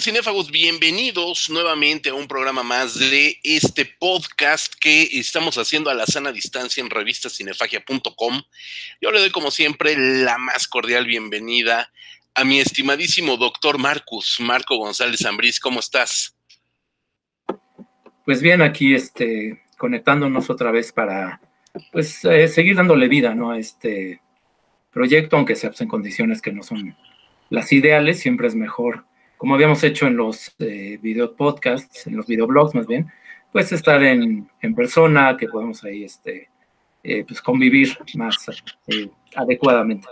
tal, cinéfagos? Bienvenidos nuevamente a un programa más de este podcast que estamos haciendo a la sana distancia en revistacinefagia.com. Yo le doy, como siempre, la más cordial bienvenida a mi estimadísimo doctor Marcus, Marco González Ambriz. ¿Cómo estás? Pues bien, aquí este, conectándonos otra vez para pues, eh, seguir dándole vida ¿no? a este proyecto, aunque sea pues, en condiciones que no son las ideales, siempre es mejor como habíamos hecho en los eh, video podcasts, en los videoblogs más bien, pues estar en, persona, que podamos ahí este, eh, pues convivir más eh, adecuadamente.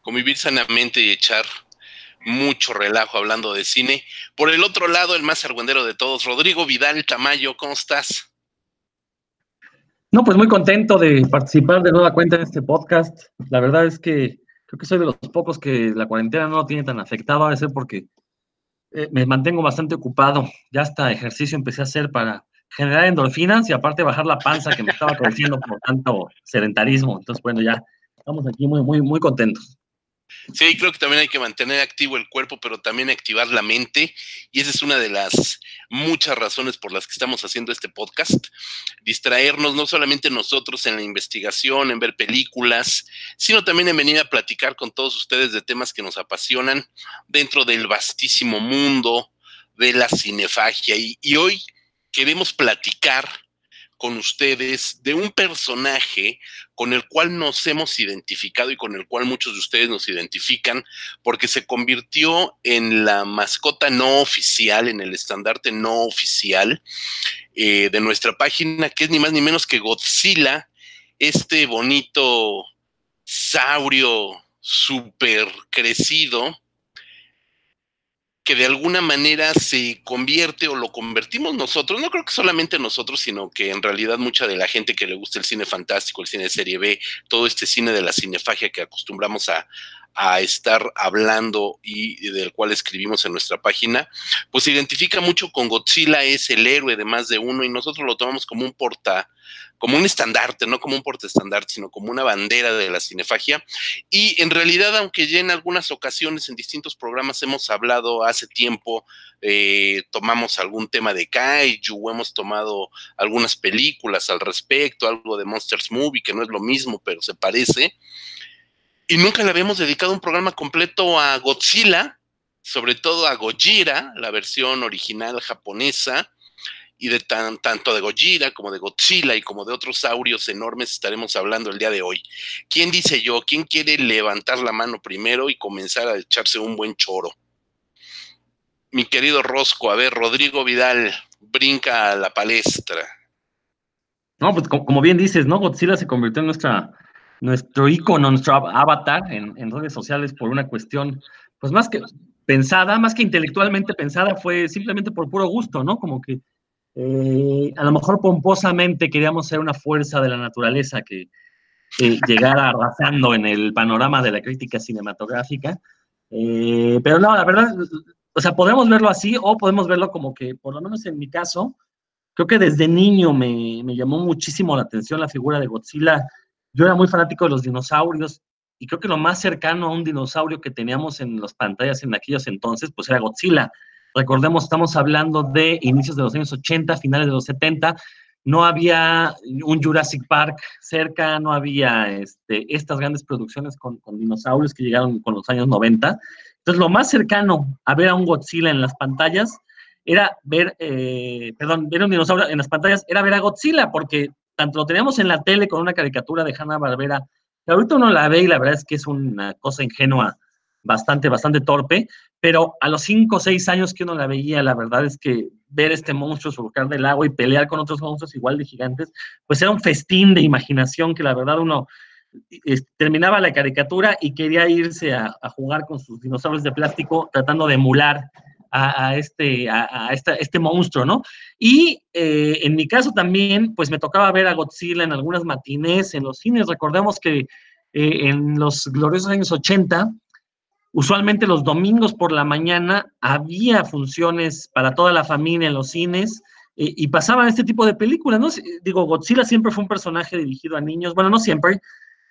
Convivir sanamente y echar mucho relajo hablando de cine. Por el otro lado, el más argüendero de todos, Rodrigo Vidal Tamayo, ¿cómo estás? No, pues muy contento de participar de nueva cuenta en este podcast. La verdad es que creo que soy de los pocos que la cuarentena no lo tiene tan afectado, a veces porque eh, me mantengo bastante ocupado. Ya hasta ejercicio empecé a hacer para generar endorfinas y aparte bajar la panza que me estaba creciendo por tanto sedentarismo. Entonces, bueno, ya estamos aquí muy, muy, muy contentos. Sí, creo que también hay que mantener activo el cuerpo, pero también activar la mente. Y esa es una de las muchas razones por las que estamos haciendo este podcast. Distraernos no solamente nosotros en la investigación, en ver películas, sino también en venir a platicar con todos ustedes de temas que nos apasionan dentro del vastísimo mundo de la cinefagia. Y, y hoy queremos platicar con ustedes de un personaje con el cual nos hemos identificado y con el cual muchos de ustedes nos identifican, porque se convirtió en la mascota no oficial, en el estandarte no oficial eh, de nuestra página, que es ni más ni menos que Godzilla, este bonito saurio súper crecido que de alguna manera se convierte o lo convertimos nosotros, no creo que solamente nosotros, sino que en realidad mucha de la gente que le gusta el cine fantástico, el cine de serie B, todo este cine de la cinefagia que acostumbramos a, a estar hablando y del cual escribimos en nuestra página, pues se identifica mucho con Godzilla, es el héroe de más de uno y nosotros lo tomamos como un porta, como un estandarte, no como un portaestandarte, sino como una bandera de la cinefagia. Y en realidad, aunque ya en algunas ocasiones en distintos programas hemos hablado hace tiempo, eh, tomamos algún tema de Kaiju, hemos tomado algunas películas al respecto, algo de Monsters Movie, que no es lo mismo, pero se parece y nunca le habíamos dedicado un programa completo a Godzilla, sobre todo a Gojira, la versión original japonesa, y de tanto de Gojira como de Godzilla y como de otros saurios enormes estaremos hablando el día de hoy. ¿Quién dice yo? ¿Quién quiere levantar la mano primero y comenzar a echarse un buen choro? Mi querido Rosco, a ver, Rodrigo Vidal, brinca a la palestra. No, pues como bien dices, ¿no? Godzilla se convirtió en nuestra nuestro icono, nuestro avatar en, redes sociales por una cuestión, pues más que pensada, más que intelectualmente pensada, fue simplemente por puro gusto, ¿no? Como que eh, a lo mejor pomposamente queríamos ser una fuerza de la naturaleza que llegara arrasando en el panorama de la crítica cinematográfica. Eh, pero no, la verdad, o sea, podemos verlo así o podemos verlo como que, por lo menos en mi caso, creo que desde niño me, me llamó muchísimo la atención la figura de Godzilla yo era muy fanático de los dinosaurios y creo que lo más cercano a un dinosaurio que teníamos en las pantallas en aquellos entonces, pues era Godzilla. Recordemos, estamos hablando de inicios de los años 80, finales de los 70, no había un Jurassic Park cerca, no había este, estas grandes producciones con, dinosaurios que llegaron con los años 90. Entonces, lo más cercano a ver a un Godzilla en las pantallas era ver, eh, perdón, ver un dinosaurio en las pantallas era ver a Godzilla, porque tanto lo teníamos en la tele con una caricatura de Hanna Barbera, que ahorita uno la ve y la verdad es que es una cosa ingenua, bastante, bastante torpe, pero a los 5 o 6 años que uno la veía, la verdad es que ver este monstruo surcar del agua y pelear con otros monstruos igual de gigantes, pues era un festín de imaginación que la verdad uno terminaba la caricatura y quería irse a, jugar con sus dinosaurios de plástico tratando de emular a, este, a, este monstruo, ¿no? Y eh, en mi caso también, pues me tocaba ver a Godzilla en algunas matinés en los cines. Recordemos que eh, en los gloriosos años 80, usualmente los domingos por la mañana había funciones para toda la familia en los cines eh, y pasaban este tipo de películas, ¿no? Digo, Godzilla siempre fue un personaje dirigido a niños, bueno, no siempre,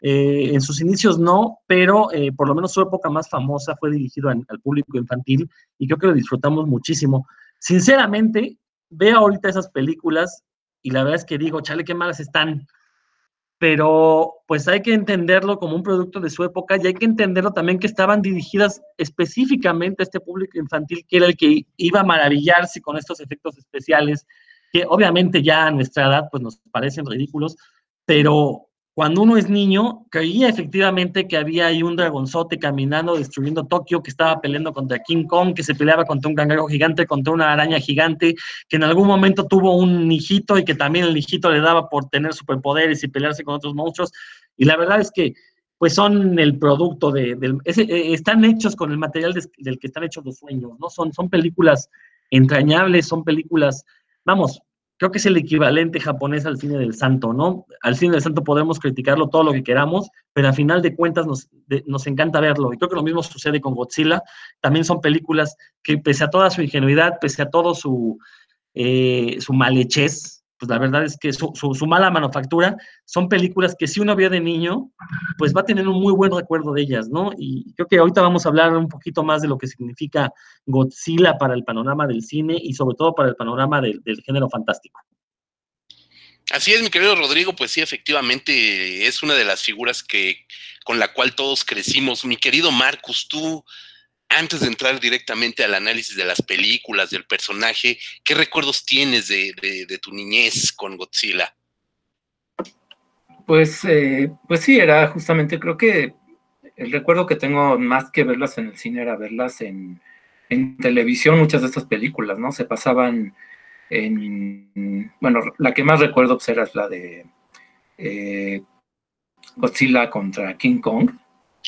Eh, en sus inicios no, pero eh, por lo menos su época más famosa fue dirigido al público infantil y creo que lo disfrutamos muchísimo. Sinceramente, veo ahorita esas películas y la verdad es que digo, chale, qué malas están pero pues hay que entenderlo como un producto de su época y hay que entenderlo también que estaban dirigidas específicamente a este público infantil que era el que iba a maravillarse con estos efectos especiales, que obviamente ya a nuestra edad pues nos parecen ridículos, pero cuando uno es niño, creía efectivamente que había ahí un dragonzote caminando, destruyendo Tokio, que estaba peleando contra King Kong, que se peleaba contra un cangrejo gigante, contra una araña gigante, que en algún momento tuvo un hijito y que también el hijito le daba por tener superpoderes y pelearse con otros monstruos. Y la verdad es que pues son el producto de, del, eh, están hechos con el material del que están hechos los sueños, ¿no? Son, son películas entrañables, son películas, vamos, creo que es el equivalente japonés al cine del santo, ¿no? Al cine del santo podemos criticarlo todo lo que queramos, pero a final de cuentas nos, nos encanta verlo. Y creo que lo mismo sucede con Godzilla. También son películas que pese a toda su ingenuidad, pese a todo su, eh, su malhechez, pues la verdad es que su, mala manufactura son películas que si uno vio de niño, pues va a tener un muy buen recuerdo de ellas, ¿no? Y creo que ahorita vamos a hablar un poquito más de lo que significa Godzilla para el panorama del cine y sobre todo para el panorama del, del género fantástico. Así es, mi querido Rodrigo, pues sí, efectivamente es una de las figuras que con la cual todos crecimos. Mi querido Marcus, tú antes de entrar directamente al análisis de las películas, del personaje, ¿qué recuerdos tienes de, tu niñez con Godzilla? Pues, eh, pues sí, era justamente, creo que el recuerdo que tengo más que verlas en el cine era verlas en, televisión, muchas de estas películas, ¿no? Se pasaban en, bueno, la que más recuerdo pues, era la de eh, Godzilla contra King Kong,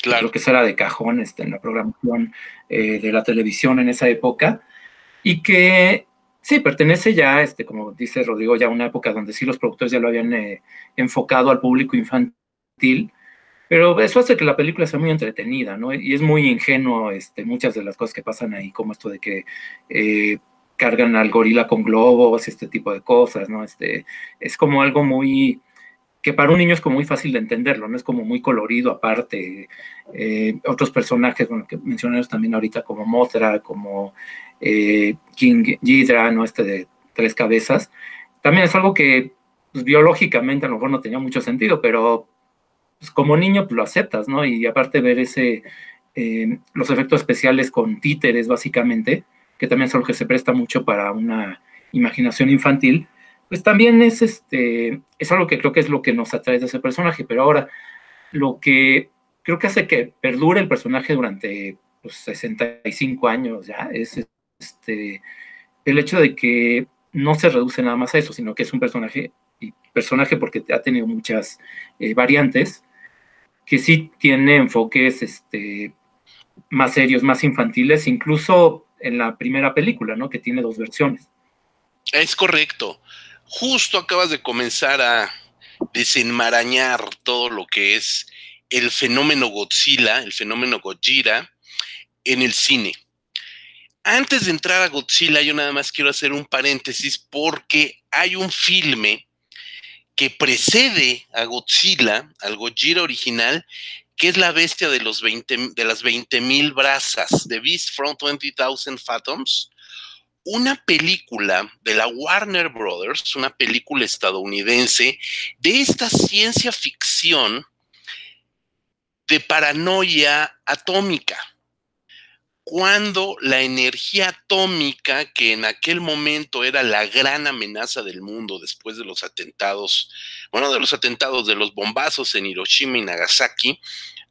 Claro. que será de cajón este, en la programación eh, de la televisión en esa época. Y que sí, pertenece ya, este, como dice Rodrigo, ya a una época donde sí los productores ya lo habían eh, enfocado al público infantil. Pero eso hace que la película sea muy entretenida, ¿no? Y es muy ingenuo este, muchas de las cosas que pasan ahí, como esto de que eh, cargan al gorila con globos, este tipo de cosas, ¿no? Este, es como algo muy, que para un niño es como muy fácil de entenderlo, no es como muy colorido aparte. Eh, otros personajes, que mencionamos también ahorita como Mothra, como eh, King Ghidra, ¿no? Este de tres cabezas. También es algo que pues, biológicamente a lo mejor no tenía mucho sentido, pero pues, como niño pues, lo aceptas, ¿no? Y aparte ver ese, eh, los efectos especiales con títeres básicamente, que también es algo que se presta mucho para una imaginación infantil, pues también es, este, es algo que creo que es lo que nos atrae de ese personaje, pero ahora lo que creo que hace que perdure el personaje durante pues, 65 años ya es este, el hecho de que no se reduce nada más a eso, sino que es un personaje, y personaje porque ha tenido muchas eh, variantes, que sí tiene enfoques este, más serios, más infantiles, incluso en la primera película, ¿no? Que tiene dos versiones. Es correcto justo acabas de comenzar a desenmarañar todo lo que es el fenómeno Godzilla, el fenómeno Gojira en el cine. Antes de entrar a Godzilla, yo nada más quiero hacer un paréntesis porque hay un filme que precede a Godzilla, al Gojira original, que es la bestia de, los 20, de las 20.000 brazas, The Beast from 20,000 Fathoms, una película de la Warner Brothers, una película estadounidense, de esta ciencia ficción de paranoia atómica. Cuando la energía atómica, que en aquel momento era la gran amenaza del mundo después de los atentados, bueno, de los atentados de los bombazos en Hiroshima y Nagasaki,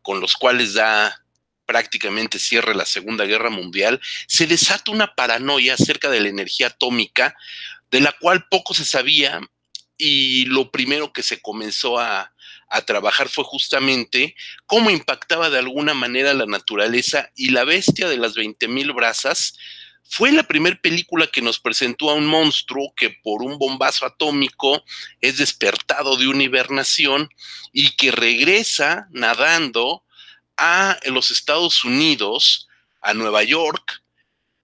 con los cuales da prácticamente cierre la Segunda Guerra Mundial, se desata una paranoia acerca de la energía atómica, de la cual poco se sabía y lo primero que se comenzó a, trabajar fue justamente cómo impactaba de alguna manera la naturaleza y la bestia de las 20.000 brazas fue la primera película que nos presentó a un monstruo que por un bombazo atómico es despertado de una hibernación y que regresa nadando a los Estados Unidos, a Nueva York,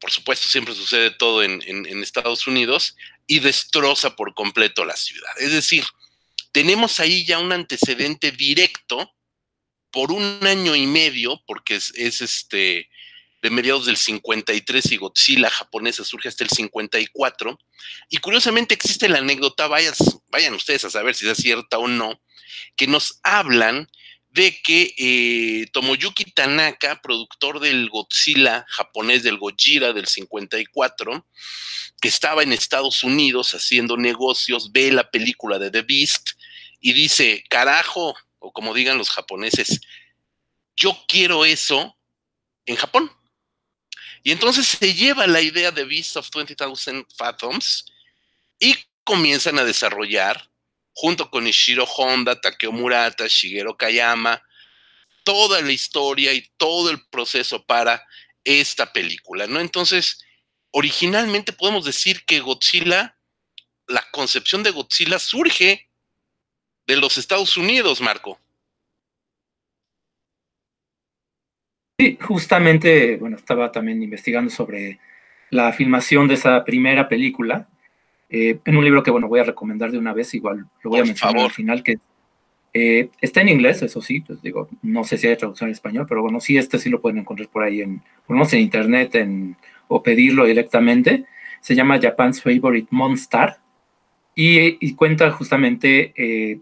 por supuesto siempre sucede todo en, Estados Unidos, y destroza por completo la ciudad. Es decir, tenemos ahí ya un antecedente directo por un año y medio, porque es, este de mediados del 53 y Godzilla japonesa surge hasta el 54. Y curiosamente existe la anécdota, vayan, vayan ustedes a saber si es cierta o no, que nos hablan de que eh, Tomoyuki Tanaka, productor del Godzilla japonés, del Gojira del 54, que estaba en Estados Unidos haciendo negocios, ve la película de The Beast y dice, carajo, o como digan los japoneses, yo quiero eso en Japón. Y entonces se lleva la idea de Beast of 20,000 Fathoms y comienzan a desarrollar junto con Ishiro Honda, Takeo Murata, Shigeru Kayama, toda la historia y todo el proceso para esta película, ¿no? Entonces, originalmente podemos decir que Godzilla, la concepción de Godzilla surge de los Estados Unidos, Marco. Sí, justamente, bueno, estaba también investigando sobre la filmación de esa primera película eh, en un libro que, bueno, voy a recomendar de una vez, igual lo voy a mencionar al final, que eh, está en inglés, eso sí, pues digo, no sé si hay traducción en español, pero bueno, sí, este sí lo pueden encontrar por ahí en, en internet en, o pedirlo directamente. Se llama Japan's Favorite Monster y, cuenta justamente eh,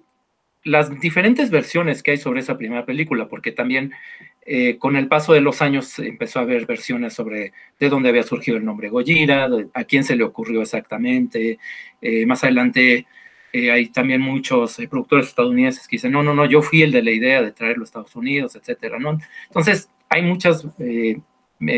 las diferentes versiones que hay sobre esa primera película, porque también eh, con el paso de los años empezó a haber versiones sobre de dónde había surgido el nombre Gojira, a quién se le ocurrió exactamente. Eh, más adelante eh, hay también muchos productores estadounidenses que dicen, no, no, no, yo fui el de la idea de traerlo a Estados Unidos, etcétera. Entonces, hay muchas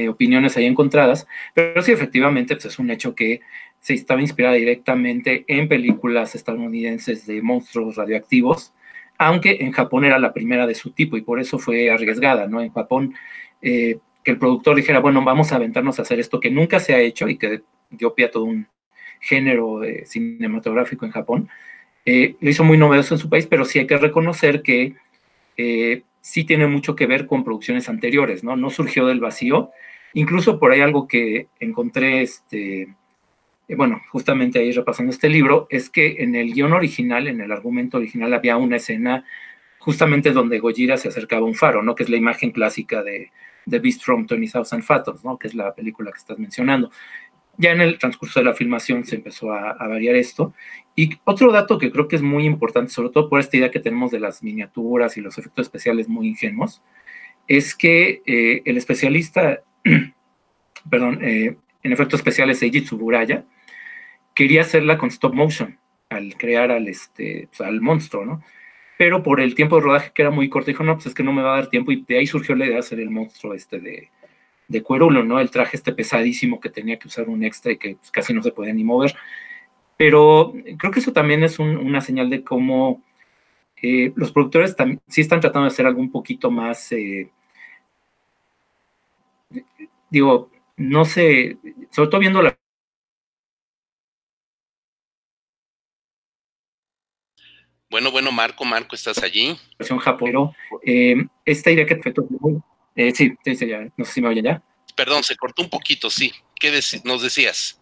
opiniones ahí encontradas, pero sí, efectivamente, pues es un hecho que se estaba inspirada directamente en películas estadounidenses de monstruos radioactivos, aunque en Japón era la primera de su tipo y por eso fue arriesgada, ¿no? En Japón, eh, que el productor dijera, bueno, vamos a aventarnos a hacer esto que nunca se ha hecho y que dio pie a todo un género eh, cinematográfico en Japón, eh, lo hizo muy novedoso en su país, pero sí hay que reconocer que sí tiene mucho que ver con producciones anteriores, ¿no? No surgió del vacío. Incluso por ahí algo que encontré, este, bueno, justamente ahí repasando este libro, es que en el guion original, en el argumento original, había una escena justamente donde Gojira se acercaba a un faro, ¿no? Que es la imagen clásica de The Beast from 20,000 Fathoms, ¿no? Que es la película que estás mencionando. Ya en el transcurso de la filmación se empezó a, variar esto. Y otro dato que creo que es muy importante, sobre todo por esta idea que tenemos de las miniaturas y los efectos especiales muy ingenuos, es que eh, el especialista, perdón, eh, en efectos especiales Eiji Tsuburaya, quería hacerla con stop motion al crear al, este, pues, al monstruo, ¿no? Pero por el tiempo de rodaje que era muy corto, dijo, no, pues es que no me va a dar tiempo y de ahí surgió la idea de hacer el monstruo este de, de cuerulo, ¿no? El traje este pesadísimo que tenía que usar un extra y que pues, casi no se podía ni mover. Pero creo que eso también es una señal de cómo eh, los productores sí están tratando de hacer algo un poquito más, eh, digo, no sé, sobre todo viendo la Bueno, bueno, Marco, Marco, ¿estás allí? Eh, esta idea que te eh, sí, sí, ya, no sé si me oye ya. Perdón, se cortó un poquito, sí. ¿Qué nos decías?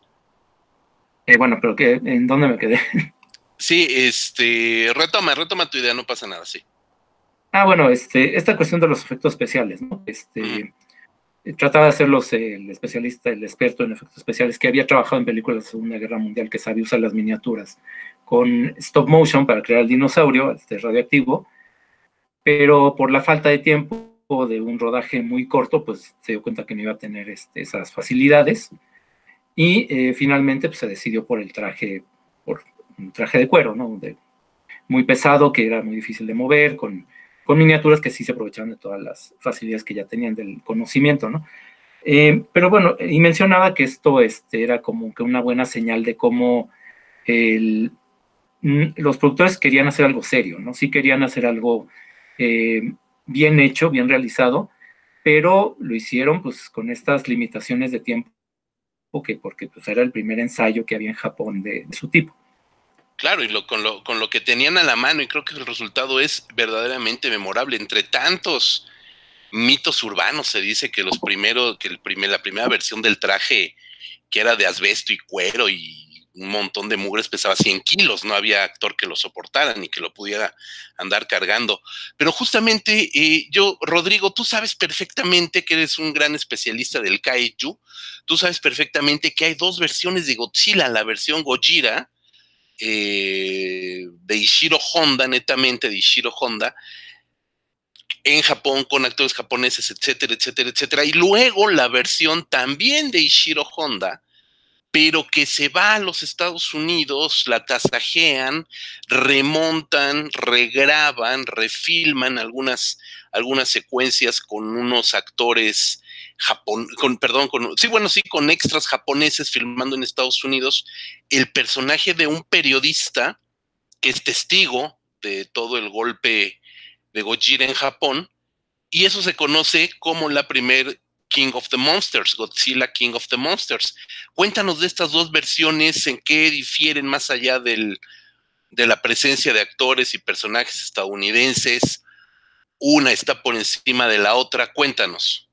Eh, bueno, pero que, ¿en dónde me quedé? Sí, este, retoma, retoma tu idea, no pasa nada, sí. Ah, bueno, este, esta cuestión de los efectos especiales, ¿no? Este, trataba de hacerlos el especialista, el experto en efectos especiales, que había trabajado en películas de la Segunda Guerra Mundial, que sabía usar las miniaturas con stop motion para crear el dinosaurio, este radioactivo, pero por la falta de tiempo de un rodaje muy corto, pues se dio cuenta que no iba a tener este, esas facilidades y eh, finalmente pues, se decidió por el traje, por un traje de cuero, ¿no? muy pesado, que era muy difícil de mover, con, con miniaturas que sí se aprovechaban de todas las facilidades que ya tenían del conocimiento, ¿no? Eh, pero bueno, y mencionaba que esto este, era como que una buena señal de cómo el, los productores querían hacer algo serio, ¿no? Sí querían hacer algo eh, bien hecho, bien realizado, pero lo hicieron pues con estas limitaciones de tiempo, porque, porque pues era el primer ensayo que había en Japón de, su tipo. Claro, y lo, con lo que tenían a la mano, y creo que el resultado es verdaderamente memorable. Entre tantos mitos urbanos se dice que los primeros, que el primer, la primera versión del traje, que era de asbesto y cuero y un montón de mugres, pesaba 100 kilos, no había actor que lo soportara ni que lo pudiera andar cargando. Pero justamente eh, yo, Rodrigo, tú sabes perfectamente que eres un gran especialista del kaiju, tú sabes perfectamente que hay dos versiones de Godzilla, la versión Gojira eh, de Ishiro Honda, netamente de Ishiro Honda, en Japón con actores japoneses, etcétera, etcétera, etcétera. Y luego la versión también de Ishiro Honda, pero que se va a los Estados Unidos, la tasajean, remontan, regraban, refilman algunas, algunas secuencias con unos actores Japón, con, perdón, con, sí, bueno, sí, con extras japoneses filmando en Estados Unidos, el personaje de un periodista que es testigo de todo el golpe de Gojira en Japón, y eso se conoce como la primer King of the Monsters, Godzilla King of the Monsters. Cuéntanos de estas dos versiones, en qué difieren más allá del, de la presencia de actores y personajes estadounidenses. Una está por encima de la otra. Cuéntanos.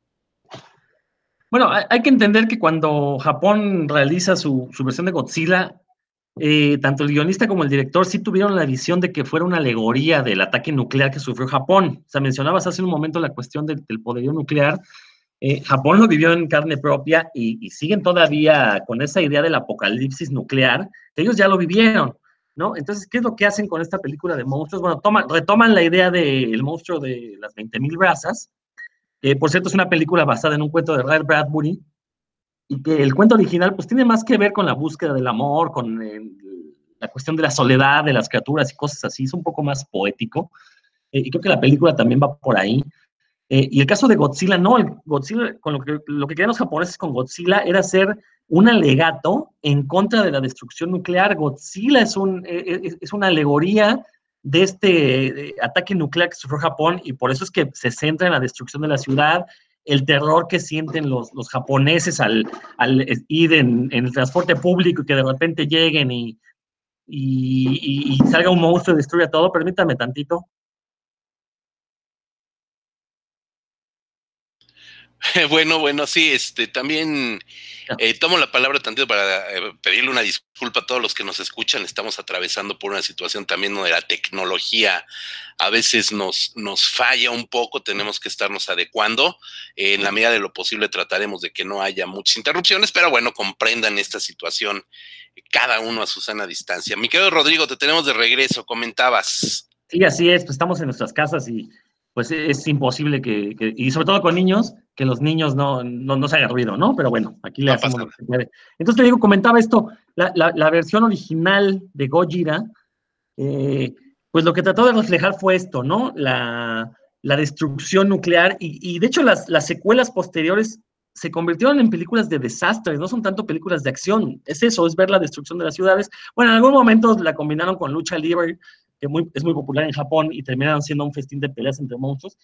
Bueno, hay que entender que cuando Japón realiza su, su versión de Godzilla, eh, tanto el guionista como el director sí tuvieron la visión de que fuera una alegoría del ataque nuclear que sufrió Japón. O sea, mencionabas hace un momento la cuestión del, poderío nuclear. Eh, Japón lo vivió en carne propia y, siguen todavía con esa idea del apocalipsis nuclear, que ellos ya lo vivieron, ¿no? Entonces, ¿qué es lo que hacen con esta película de monstruos? Bueno, retoman la idea del monstruo de las 20.000 razas, que por cierto es una película basada en un cuento de Ray Bradbury, y que el cuento original pues tiene más que ver con la búsqueda del amor, con la cuestión de la soledad de las criaturas y cosas así, es un poco más poético. Eh, y creo que la película también va por ahí. Eh, y el caso de Godzilla, no, el Godzilla, con lo que, lo que querían los japoneses con Godzilla era ser un alegato en contra de la destrucción nuclear. Godzilla es, un, e, e, es, una alegoría de este ataque nuclear que sufrió Japón y por eso es que se centra en la destrucción de la ciudad el terror que sienten los, los japoneses al, al ir en, el transporte público y que de repente lleguen y, y, salga un monstruo y destruya todo. Permítame tantito. Bueno, bueno, sí, este, también eh, tomo la palabra tantito para eh, pedirle una disculpa a todos los que nos escuchan. Estamos atravesando por una situación también donde la tecnología a veces nos, nos falla un poco, tenemos que estarnos adecuando. en la medida de lo posible trataremos de que no haya muchas interrupciones, pero bueno, comprendan esta situación cada uno a su sana distancia. Mi querido Rodrigo, te tenemos de regreso, comentabas. Sí, así es, pues estamos en nuestras casas y pues es imposible que, y sobre todo con niños, que los niños no, no, se hagan ruido, ¿no? Pero bueno, aquí le hacemos lo que puede. Entonces te digo, comentaba esto, la, la, versión original de Gojira, eh, pues lo que trató de reflejar fue esto, ¿no? La, la destrucción nuclear y, y, de hecho las, las secuelas posteriores se convirtieron en películas de desastres, no son tanto películas de acción, es eso, es ver la destrucción de las ciudades. Bueno, en algún momento la combinaron con lucha libre, que es muy popular en Japón y terminaron siendo un festín de peleas entre monstruos.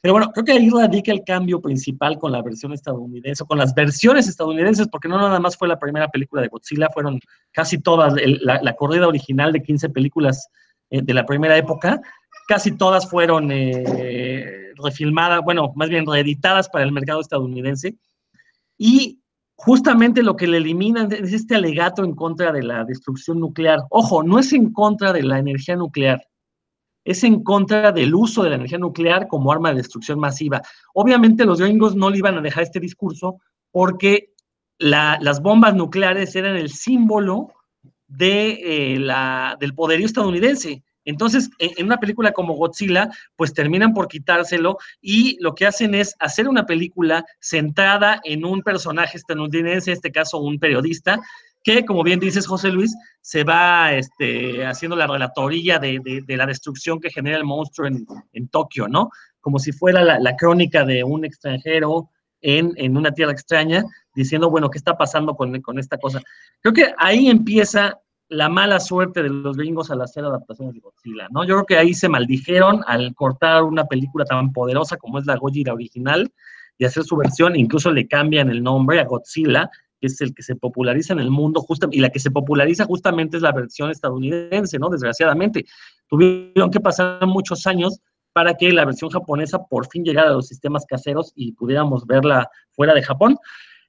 Pero bueno, creo que ahí radica el cambio principal con la versión estadounidense, o con las versiones estadounidenses, porque no nada más fue la primera película de Godzilla, fueron casi todas, la, corrida original de 15 películas eh, de la primera época, casi todas fueron eh, refilmadas, bueno, más bien reeditadas para el mercado estadounidense. Y justamente lo que le eliminan es este alegato en contra de la destrucción nuclear. Ojo, no es en contra de la energía nuclear, es en contra del uso de la energía nuclear como arma de destrucción masiva. Obviamente los gringos no le iban a dejar este discurso porque las bombas nucleares eran el símbolo de, eh, la, del poderío estadounidense. Entonces, en una película como Godzilla, pues terminan por quitárselo y lo que hacen es hacer una película centrada en un personaje estadounidense, en este caso un periodista, que, como bien dices, José Luis, se va este, haciendo la relatoría de, la destrucción que genera el monstruo en, Tokio, ¿no? Como si fuera la, crónica de un extranjero en, una tierra extraña, diciendo, bueno, ¿qué está pasando con esta cosa? Creo que ahí empieza la mala suerte de los gringos al hacer adaptaciones de Godzilla, ¿no? Yo creo que ahí se maldijeron al cortar una película tan poderosa como es la Gojira original y hacer su versión, incluso le cambian el nombre a Godzilla, que es el que se populariza en el mundo, justo, y la que se populariza justamente es la versión estadounidense, ¿no? Desgraciadamente. Tuvieron que pasar muchos años para que la versión japonesa por fin llegara a los sistemas caseros y pudiéramos verla fuera de Japón.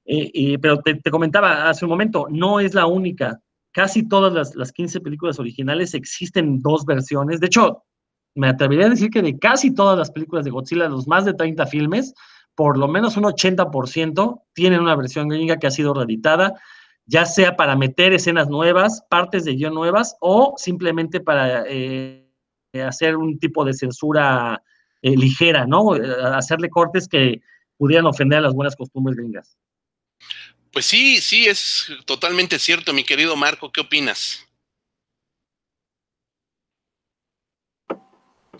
Eh, pero te, te, comentaba hace un momento, no es la única casi todas las, las 15 películas originales existen dos versiones. De hecho, me atrevería a decir que de casi todas las películas de Godzilla, los más de 30 filmes, por lo menos un 80% tienen una versión gringa que ha sido reeditada, ya sea para meter escenas nuevas, partes de guion nuevas o simplemente para eh, hacer un tipo de censura eh, ligera, ¿no? Eh, hacerle cortes que pudieran ofender a las buenas costumbres gringas. Pues sí, sí, es totalmente cierto, mi querido Marco, ¿qué opinas?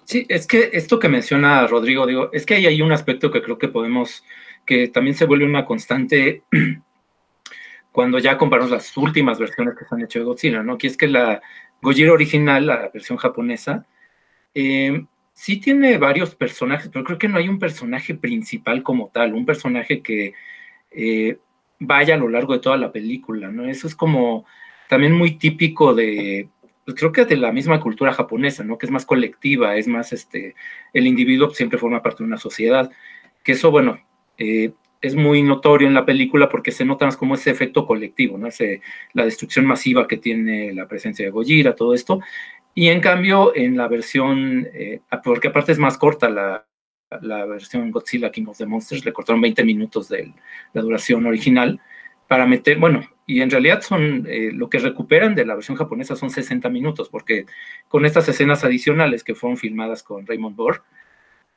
Sí, es que esto que menciona Rodrigo, digo, es que ahí hay un aspecto que creo que podemos, que también se vuelve una constante cuando ya comparamos las últimas versiones que se han hecho de Godzilla, ¿no? Que es que la Gojira original, la versión japonesa, eh, sí tiene varios personajes, pero creo que no hay un personaje principal como tal, un personaje que eh, vaya a lo largo de toda la película, ¿no? Eso es como también muy típico de, pues, creo que de la misma cultura japonesa, ¿no? Que es más colectiva, es más, este, el individuo siempre forma parte de una sociedad, que eso, bueno, eh, es muy notorio en la película porque se nota más como ese efecto colectivo, ¿no? Ese, la destrucción masiva que tiene la presencia de Gojira, todo esto. Y en cambio, en la versión, eh, porque aparte es más corta la, la, versión Godzilla King of the Monsters, le cortaron 20 minutos de la duración original para meter, bueno, y en realidad son, eh, lo que recuperan de la versión japonesa son 60 minutos, porque con estas escenas adicionales que fueron filmadas con Raymond Burr,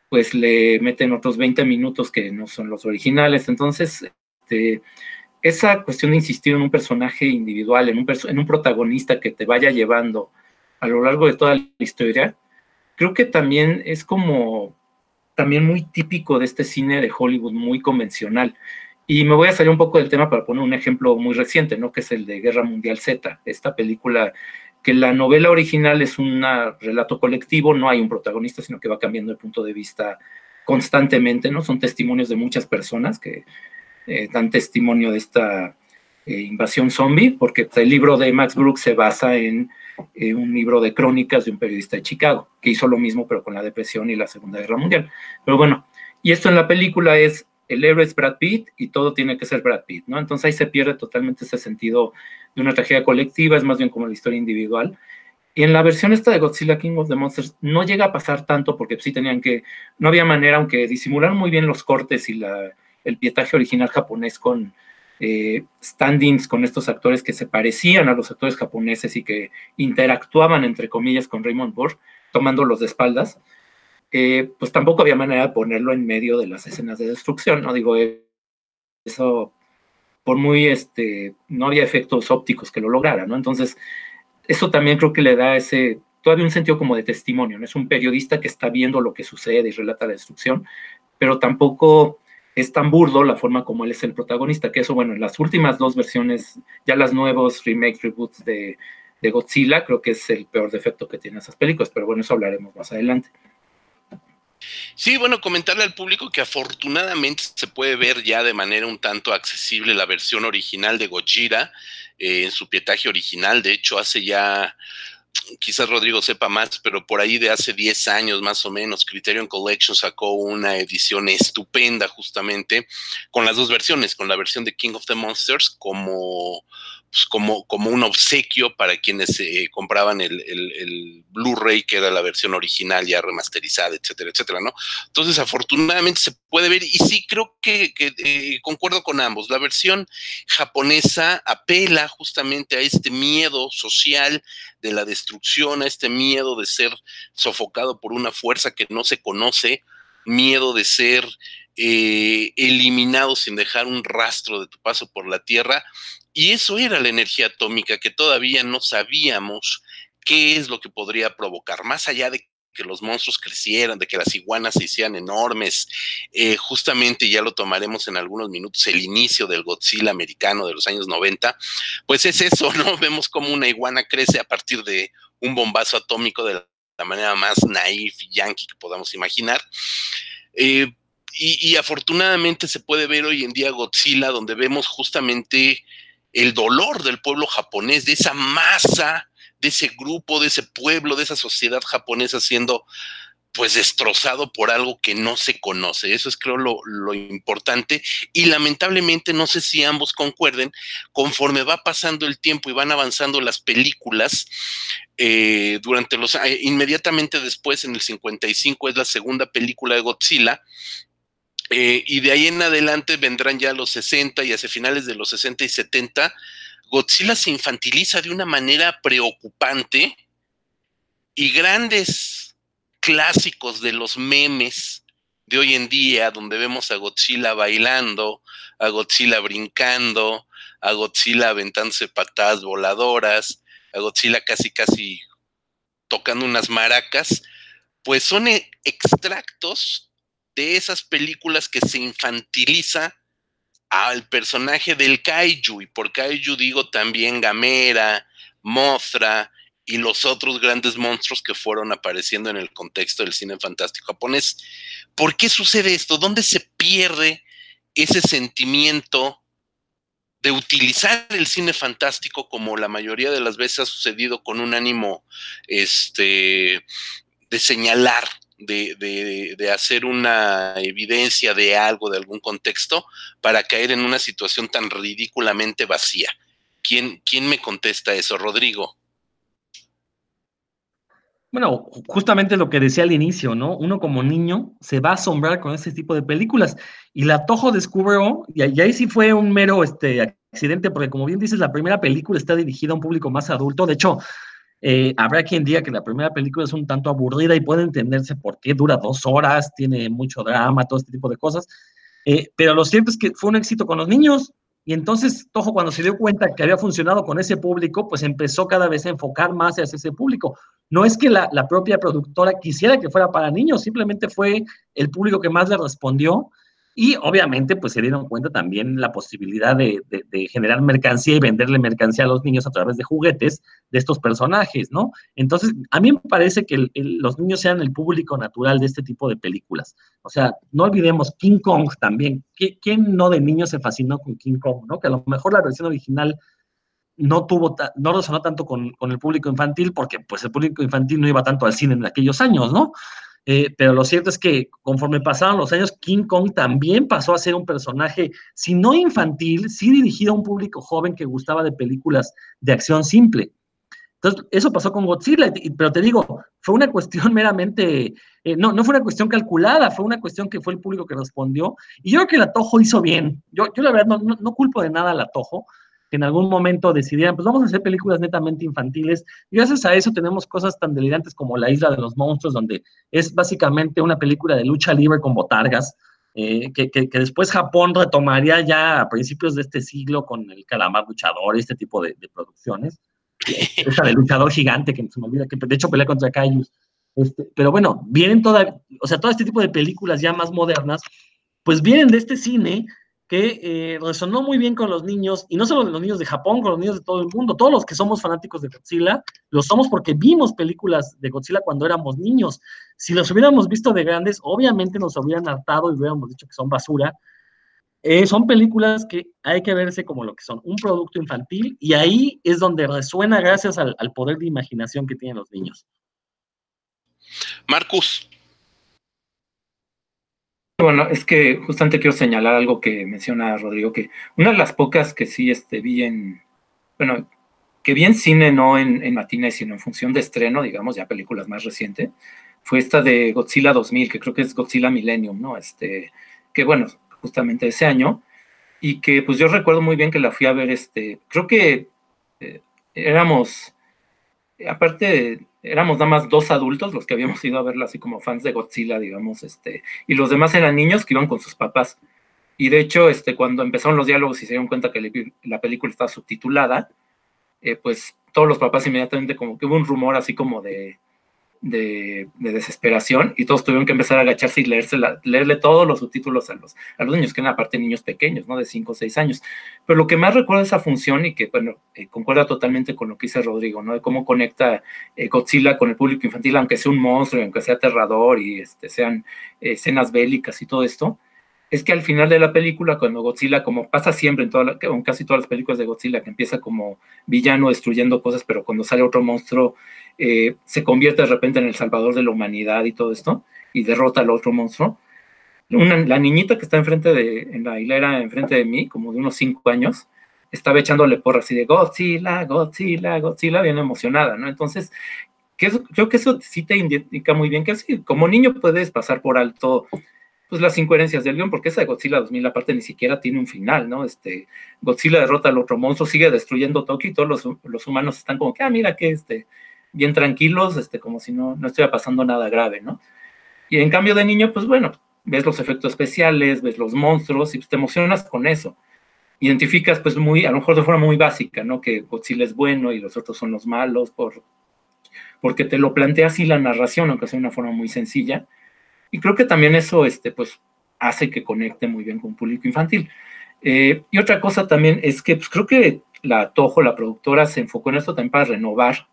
pues le meten otros 20 minutos que no son los originales. Entonces, este, esa cuestión de insistir en un personaje individual, en un, en un protagonista que te vaya llevando a lo largo de toda la historia, creo que también es como, también muy típico de este cine de Hollywood, muy convencional y me voy a salir un poco del tema para poner un ejemplo muy reciente, ¿no? Que es el de Guerra Mundial Z, esta película que la novela original es un relato colectivo, no hay un protagonista, sino que va cambiando el punto de vista constantemente, ¿no? Son testimonios de muchas personas que eh, dan testimonio de esta eh, invasión zombie, porque el libro de Max Brooks se basa en eh, un libro de crónicas de un periodista de Chicago, que hizo lo mismo, pero con la depresión y la Segunda Guerra Mundial. Pero bueno, y esto en la película es el héroe es Brad Pitt y todo tiene que ser Brad Pitt, ¿no? Entonces ahí se pierde totalmente ese sentido de una tragedia colectiva, es más bien como la historia individual. Y en la versión esta de Godzilla King of the Monsters no llega a pasar tanto porque sí tenían que, no había manera, aunque disimularon muy bien los cortes y el pietaje original japonés con eh, stand-ins con estos actores que se parecían a los actores japoneses y que interactuaban, entre comillas, con Raymond Burr, tomándolos de espaldas eh, pues tampoco había manera de ponerlo en medio de las escenas de destrucción, ¿no? Digo, eh, eso, por muy, este, no había efectos ópticos que lo lograran, ¿no? Entonces, eso también creo que le da ese, todavía un sentido como de testimonio, ¿no? Es un periodista que está viendo lo que sucede y relata la destrucción, pero tampoco es tan burdo la forma como él es el protagonista, que eso, bueno, en las últimas dos versiones, ya las nuevos remakes, reboots de, de Godzilla, creo que es el peor defecto que tiene esas películas, pero bueno, eso hablaremos más adelante. Sí, bueno, comentarle al público que afortunadamente se puede ver ya de manera un tanto accesible la versión original de Gojira eh, en su pietaje original. De hecho, hace ya, quizás Rodrigo sepa más, pero por ahí de hace 10 años más o menos, Criterion Collection sacó una edición estupenda justamente con las dos versiones, con la versión de King of the Monsters como pues, como, como un obsequio para quienes eh, compraban el, el, Blu-ray, que era la versión original ya remasterizada, etcétera, etcétera, ¿no? Entonces, afortunadamente se puede ver, y sí creo que, eh, concuerdo con ambos, la versión japonesa apela justamente a este miedo social de la destrucción, a este miedo de ser sofocado por una fuerza que no se conoce, miedo de ser eh, eliminado sin dejar un rastro de tu paso por la Tierra y eso era la energía atómica que todavía no sabíamos qué es lo que podría provocar, más allá de que los monstruos crecieran, de que las iguanas se hicieran enormes. Eh, justamente, ya lo tomaremos en algunos minutos, el inicio del Godzilla americano de los años 90, pues es eso, ¿no? Vemos cómo una iguana crece a partir de un bombazo atómico de la manera más naif y yankee que podamos imaginar. Eh, y, y, afortunadamente se puede ver hoy en día Godzilla, donde vemos justamente el dolor del pueblo japonés, de esa masa, de ese grupo, de ese pueblo, de esa sociedad japonesa siendo pues destrozado por algo que no se conoce. Eso es creo lo, importante y lamentablemente no sé si ambos concuerden, conforme va pasando el tiempo y van avanzando las películas, eh, durante los eh, inmediatamente después en el 55 es la segunda película de Godzilla. Eh, y de ahí en adelante vendrán ya los 60 y hacia finales de los 60 y 70, Godzilla se infantiliza de una manera preocupante y grandes clásicos de los memes de hoy en día, donde vemos a Godzilla bailando, a Godzilla brincando, a Godzilla aventándose patadas voladoras, a Godzilla casi casi tocando unas maracas, pues son e, extractos de esas películas que se infantiliza al personaje del kaiju, y por kaiju digo también Gamera, Mothra, y los otros grandes monstruos que fueron apareciendo en el contexto del cine fantástico japonés. ¿Por qué sucede esto? ¿Dónde se pierde ese sentimiento de utilizar el cine fantástico como la mayoría de las veces ha sucedido con un ánimo este, de señalar, de, de, hacer una evidencia de algo, de algún contexto, para caer en una situación tan ridículamente vacía? ¿Quién, quién me contesta eso, Rodrigo? Bueno, justamente lo que decía al inicio, ¿no? Uno como niño se va a asombrar con este tipo de películas. Y la Tojo descubrió, y ahí sí fue un mero este, accidente, porque como bien dices, la primera película está dirigida a un público más adulto. De hecho, eh, habrá quien diga que la primera película es un tanto aburrida y puede entenderse por qué dura dos horas, tiene mucho drama, todo este tipo de cosas. Eh, pero lo cierto es que fue un éxito con los niños. Y entonces Tojo cuando se dio cuenta que había funcionado con ese público, pues empezó cada vez a enfocar más hacia ese público. No es que la, propia productora quisiera que fuera para niños, simplemente fue el público que más le respondió y obviamente, pues se dieron cuenta también la posibilidad de, generar mercancía y venderle mercancía a los niños a través de juguetes de estos personajes, ¿no? Entonces, a mí me parece que los niños sean el público natural de este tipo de películas. O sea, no olvidemos King Kong también. ¿Quién no de niño se fascinó con King Kong, ¿no? Que a lo mejor la versión original no tuvo, no resonó tanto con, con el público infantil porque pues el público infantil no iba tanto al cine en aquellos años, ¿no? Eh, pero lo cierto es que conforme pasaron los años, King Kong también pasó a ser un personaje, si no infantil, sí dirigido a un público joven que gustaba de películas de acción simple. Entonces, eso pasó con Godzilla, pero te digo, fue una cuestión meramente, eh, no, no fue una cuestión calculada, fue una cuestión que fue el público que respondió. Y yo creo que el Atojo hizo bien. Yo, yo la verdad no, no culpo de nada al Atojo que en algún momento decidieran, pues vamos a hacer películas netamente infantiles. Y gracias a eso tenemos cosas tan delirantes como La Isla de los Monstruos, donde es básicamente una película de lucha libre con botargas, eh, que, que, después Japón retomaría ya a principios de este siglo con el calamar luchador y este tipo de, producciones. Esa de luchador gigante, que se me olvida, que de hecho pelea contra Kaijus. Este, pero bueno, vienen toda, o sea, todo este tipo de películas ya más modernas, pues vienen de este cine que eh, resonó muy bien con los niños, y no solo de los niños de Japón, con los niños de todo el mundo, todos los que somos fanáticos de Godzilla, lo somos porque vimos películas de Godzilla cuando éramos niños. Si los hubiéramos visto de grandes, obviamente nos habrían hartado y hubiéramos dicho que son basura. Eh, son películas que hay que verse como lo que son, un producto infantil, y ahí es donde resuena gracias al, al poder de imaginación que tienen los niños. Marcus, bueno, es que justamente quiero señalar algo que menciona Rodrigo, que una de las pocas que sí este, vi en, bueno, que vi en cine, no en, en matines, sino en función de estreno, digamos, ya películas más recientes, fue esta de Godzilla 2000, que creo que es Godzilla Millennium, ¿no? Este, que bueno, justamente ese año, y que pues yo recuerdo muy bien que la fui a ver, este, creo que eh, éramos, aparte éramos nada más dos adultos los que habíamos ido a verla así como fans de Godzilla, digamos, este, y los demás eran niños que iban con sus papás. Y de hecho, este, cuando empezaron los diálogos y se dieron cuenta que la película estaba subtitulada, eh, pues todos los papás inmediatamente como que hubo un rumor así como de, de, desesperación y todos tuvieron que empezar a agacharse y leerse leerle todos los subtítulos a los, a los niños, que eran aparte niños pequeños, ¿no? De 5 o 6 años. Pero lo que más recuerdo esa función y que, bueno, eh, concuerda totalmente con lo que dice Rodrigo, ¿no? De cómo conecta eh, Godzilla con el público infantil, aunque sea un monstruo, aunque sea aterrador y este, sean eh, escenas bélicas y todo esto, es que al final de la película, cuando Godzilla, como pasa siempre en, toda en casi todas las películas de Godzilla, que empieza como villano destruyendo cosas, pero cuando sale otro monstruo, eh, se convierte de repente en el salvador de la humanidad y todo esto, y derrota al otro monstruo. la niñita que está enfrente de, en la hilera enfrente de mí, como de unos cinco años, estaba echándole porras así de Godzilla, Godzilla, Godzilla, bien emocionada, ¿no? Entonces, creo que eso sí te indica muy bien que así, como niño puedes pasar por alto pues las incoherencias del guion, porque esa de Godzilla 2000 aparte ni siquiera tiene un final, ¿no? Este, Godzilla derrota al otro monstruo, sigue destruyendo Tokio y todos los, los, humanos están como que, ah, mira que este, bien tranquilos, este, como si no, no estuviera pasando nada grave, ¿no? Y en cambio de niño, pues bueno, ves los efectos especiales, ves los monstruos y pues, te emocionas con eso. Identificas pues muy, a lo mejor de forma muy básica, ¿no? Que Godzilla es bueno y los otros son los malos, por, porque te lo plantea así la narración, aunque sea de una forma muy sencilla y creo que también eso, este, pues, hace que conecte muy bien con público infantil. Eh, y otra cosa también es que pues, creo que la Toho, la productora, se enfocó en esto también para renovar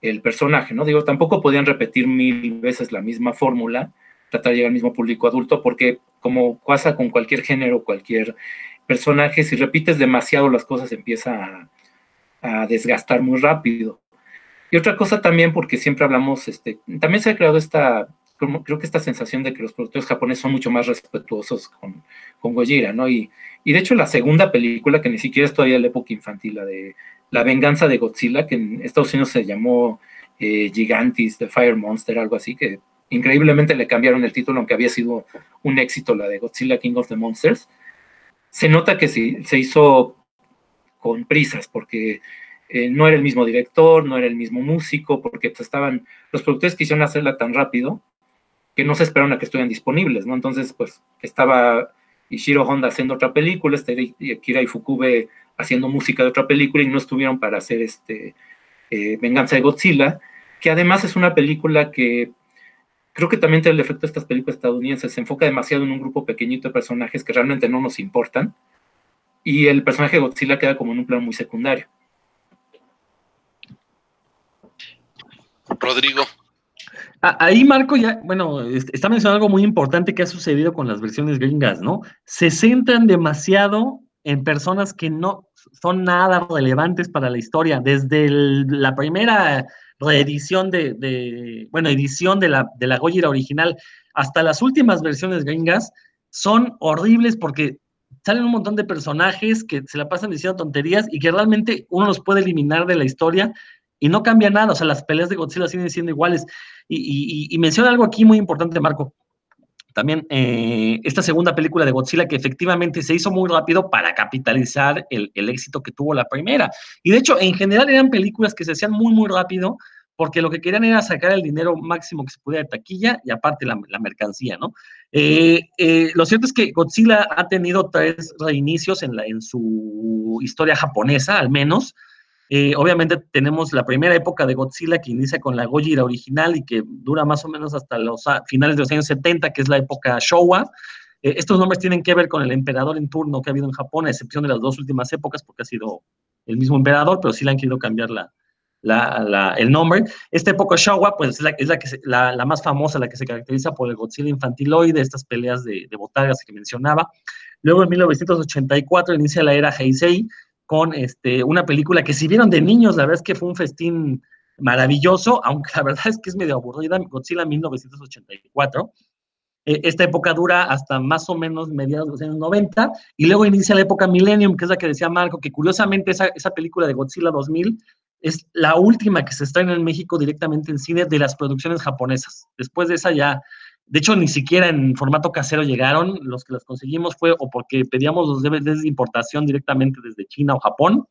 el personaje, ¿no? Digo, tampoco podían repetir mil veces la misma fórmula, tratar de llegar al mismo público adulto, porque como pasa con cualquier género, cualquier personaje, si repites demasiado las cosas empieza a, a desgastar muy rápido. Y otra cosa también, porque siempre hablamos, este, también se ha creado esta creo que esta sensación de que los productores japoneses son mucho más respetuosos con, con Gojira, ¿no? Y, de hecho la segunda película, que ni siquiera es todavía la época infantil, la de La venganza de Godzilla, que en Estados Unidos se llamó eh, Gigantis, The Fire Monster, algo así, que increíblemente le cambiaron el título, aunque había sido un éxito la de Godzilla King of the Monsters, se nota que se, se hizo con prisas, porque eh, no era el mismo director, no era el mismo músico, porque pues, estaban, los productores quisieron hacerla tan rápido que no se esperaron a que estuvieran disponibles, ¿no? Entonces, pues estaba Ishiro Honda haciendo otra película, este Kira Ifukube haciendo música de otra película y no estuvieron para hacer este eh, Venganza de Godzilla, que además es una película que creo que también tiene el efecto de estas películas estadounidenses, se enfoca demasiado en un grupo pequeñito de personajes que realmente no nos importan y el personaje de Godzilla queda como en un plano muy secundario. Rodrigo. Ahí Marco ya, bueno, está mencionando algo muy importante que ha sucedido con las versiones gringas, ¿no? Se centran demasiado en personas que no son nada relevantes para la historia. Desde la primera reedición de, bueno, edición de la, de la Gojira original hasta las últimas versiones gringas, son horribles porque salen un montón de personajes que se la pasan diciendo tonterías y que realmente uno los puede eliminar de la historia y no cambia nada, o sea, las peleas de Godzilla siguen siendo iguales. Y, menciona algo aquí muy importante, Marco. También eh, esta segunda película de Godzilla que efectivamente se hizo muy rápido para capitalizar el, éxito que tuvo la primera. Y de hecho, en general eran películas que se hacían muy, muy rápido porque lo que querían era sacar el dinero máximo que se pudiera de taquilla y aparte la, mercancía, ¿no? Eh, eh, lo cierto es que Godzilla ha tenido tres reinicios en, la, en su historia japonesa, al menos. Eh, obviamente tenemos la primera época de Godzilla que inicia con la Gojira original y que dura más o menos hasta los finales de los años 70, que es la época Showa. Eh, estos nombres tienen que ver con el emperador en turno que ha habido en Japón, a excepción de las dos últimas épocas, porque ha sido el mismo emperador, pero sí le han querido cambiar la, el nombre. Esta época Showa, pues es, la, es que la, más famosa, la que se caracteriza por el Godzilla infantiloide, estas peleas de, de botargas que mencionaba. Luego en 1984 inicia la era Heisei, con este, una película que si vieron de niños, la verdad es que fue un festín maravilloso, aunque la verdad es que es medio aburrida, Godzilla 1984. Eh, esta época dura hasta más o menos mediados de los años 90 y luego inicia la época Millennium, que es la que decía Marco, que curiosamente esa, esa película de Godzilla 2000 es la última que se estrena en México directamente en cine de las producciones japonesas. Después de esa ya de hecho, ni siquiera en formato casero llegaron. Los que las conseguimos fue o porque pedíamos los DVDs de importación directamente desde China o Japón,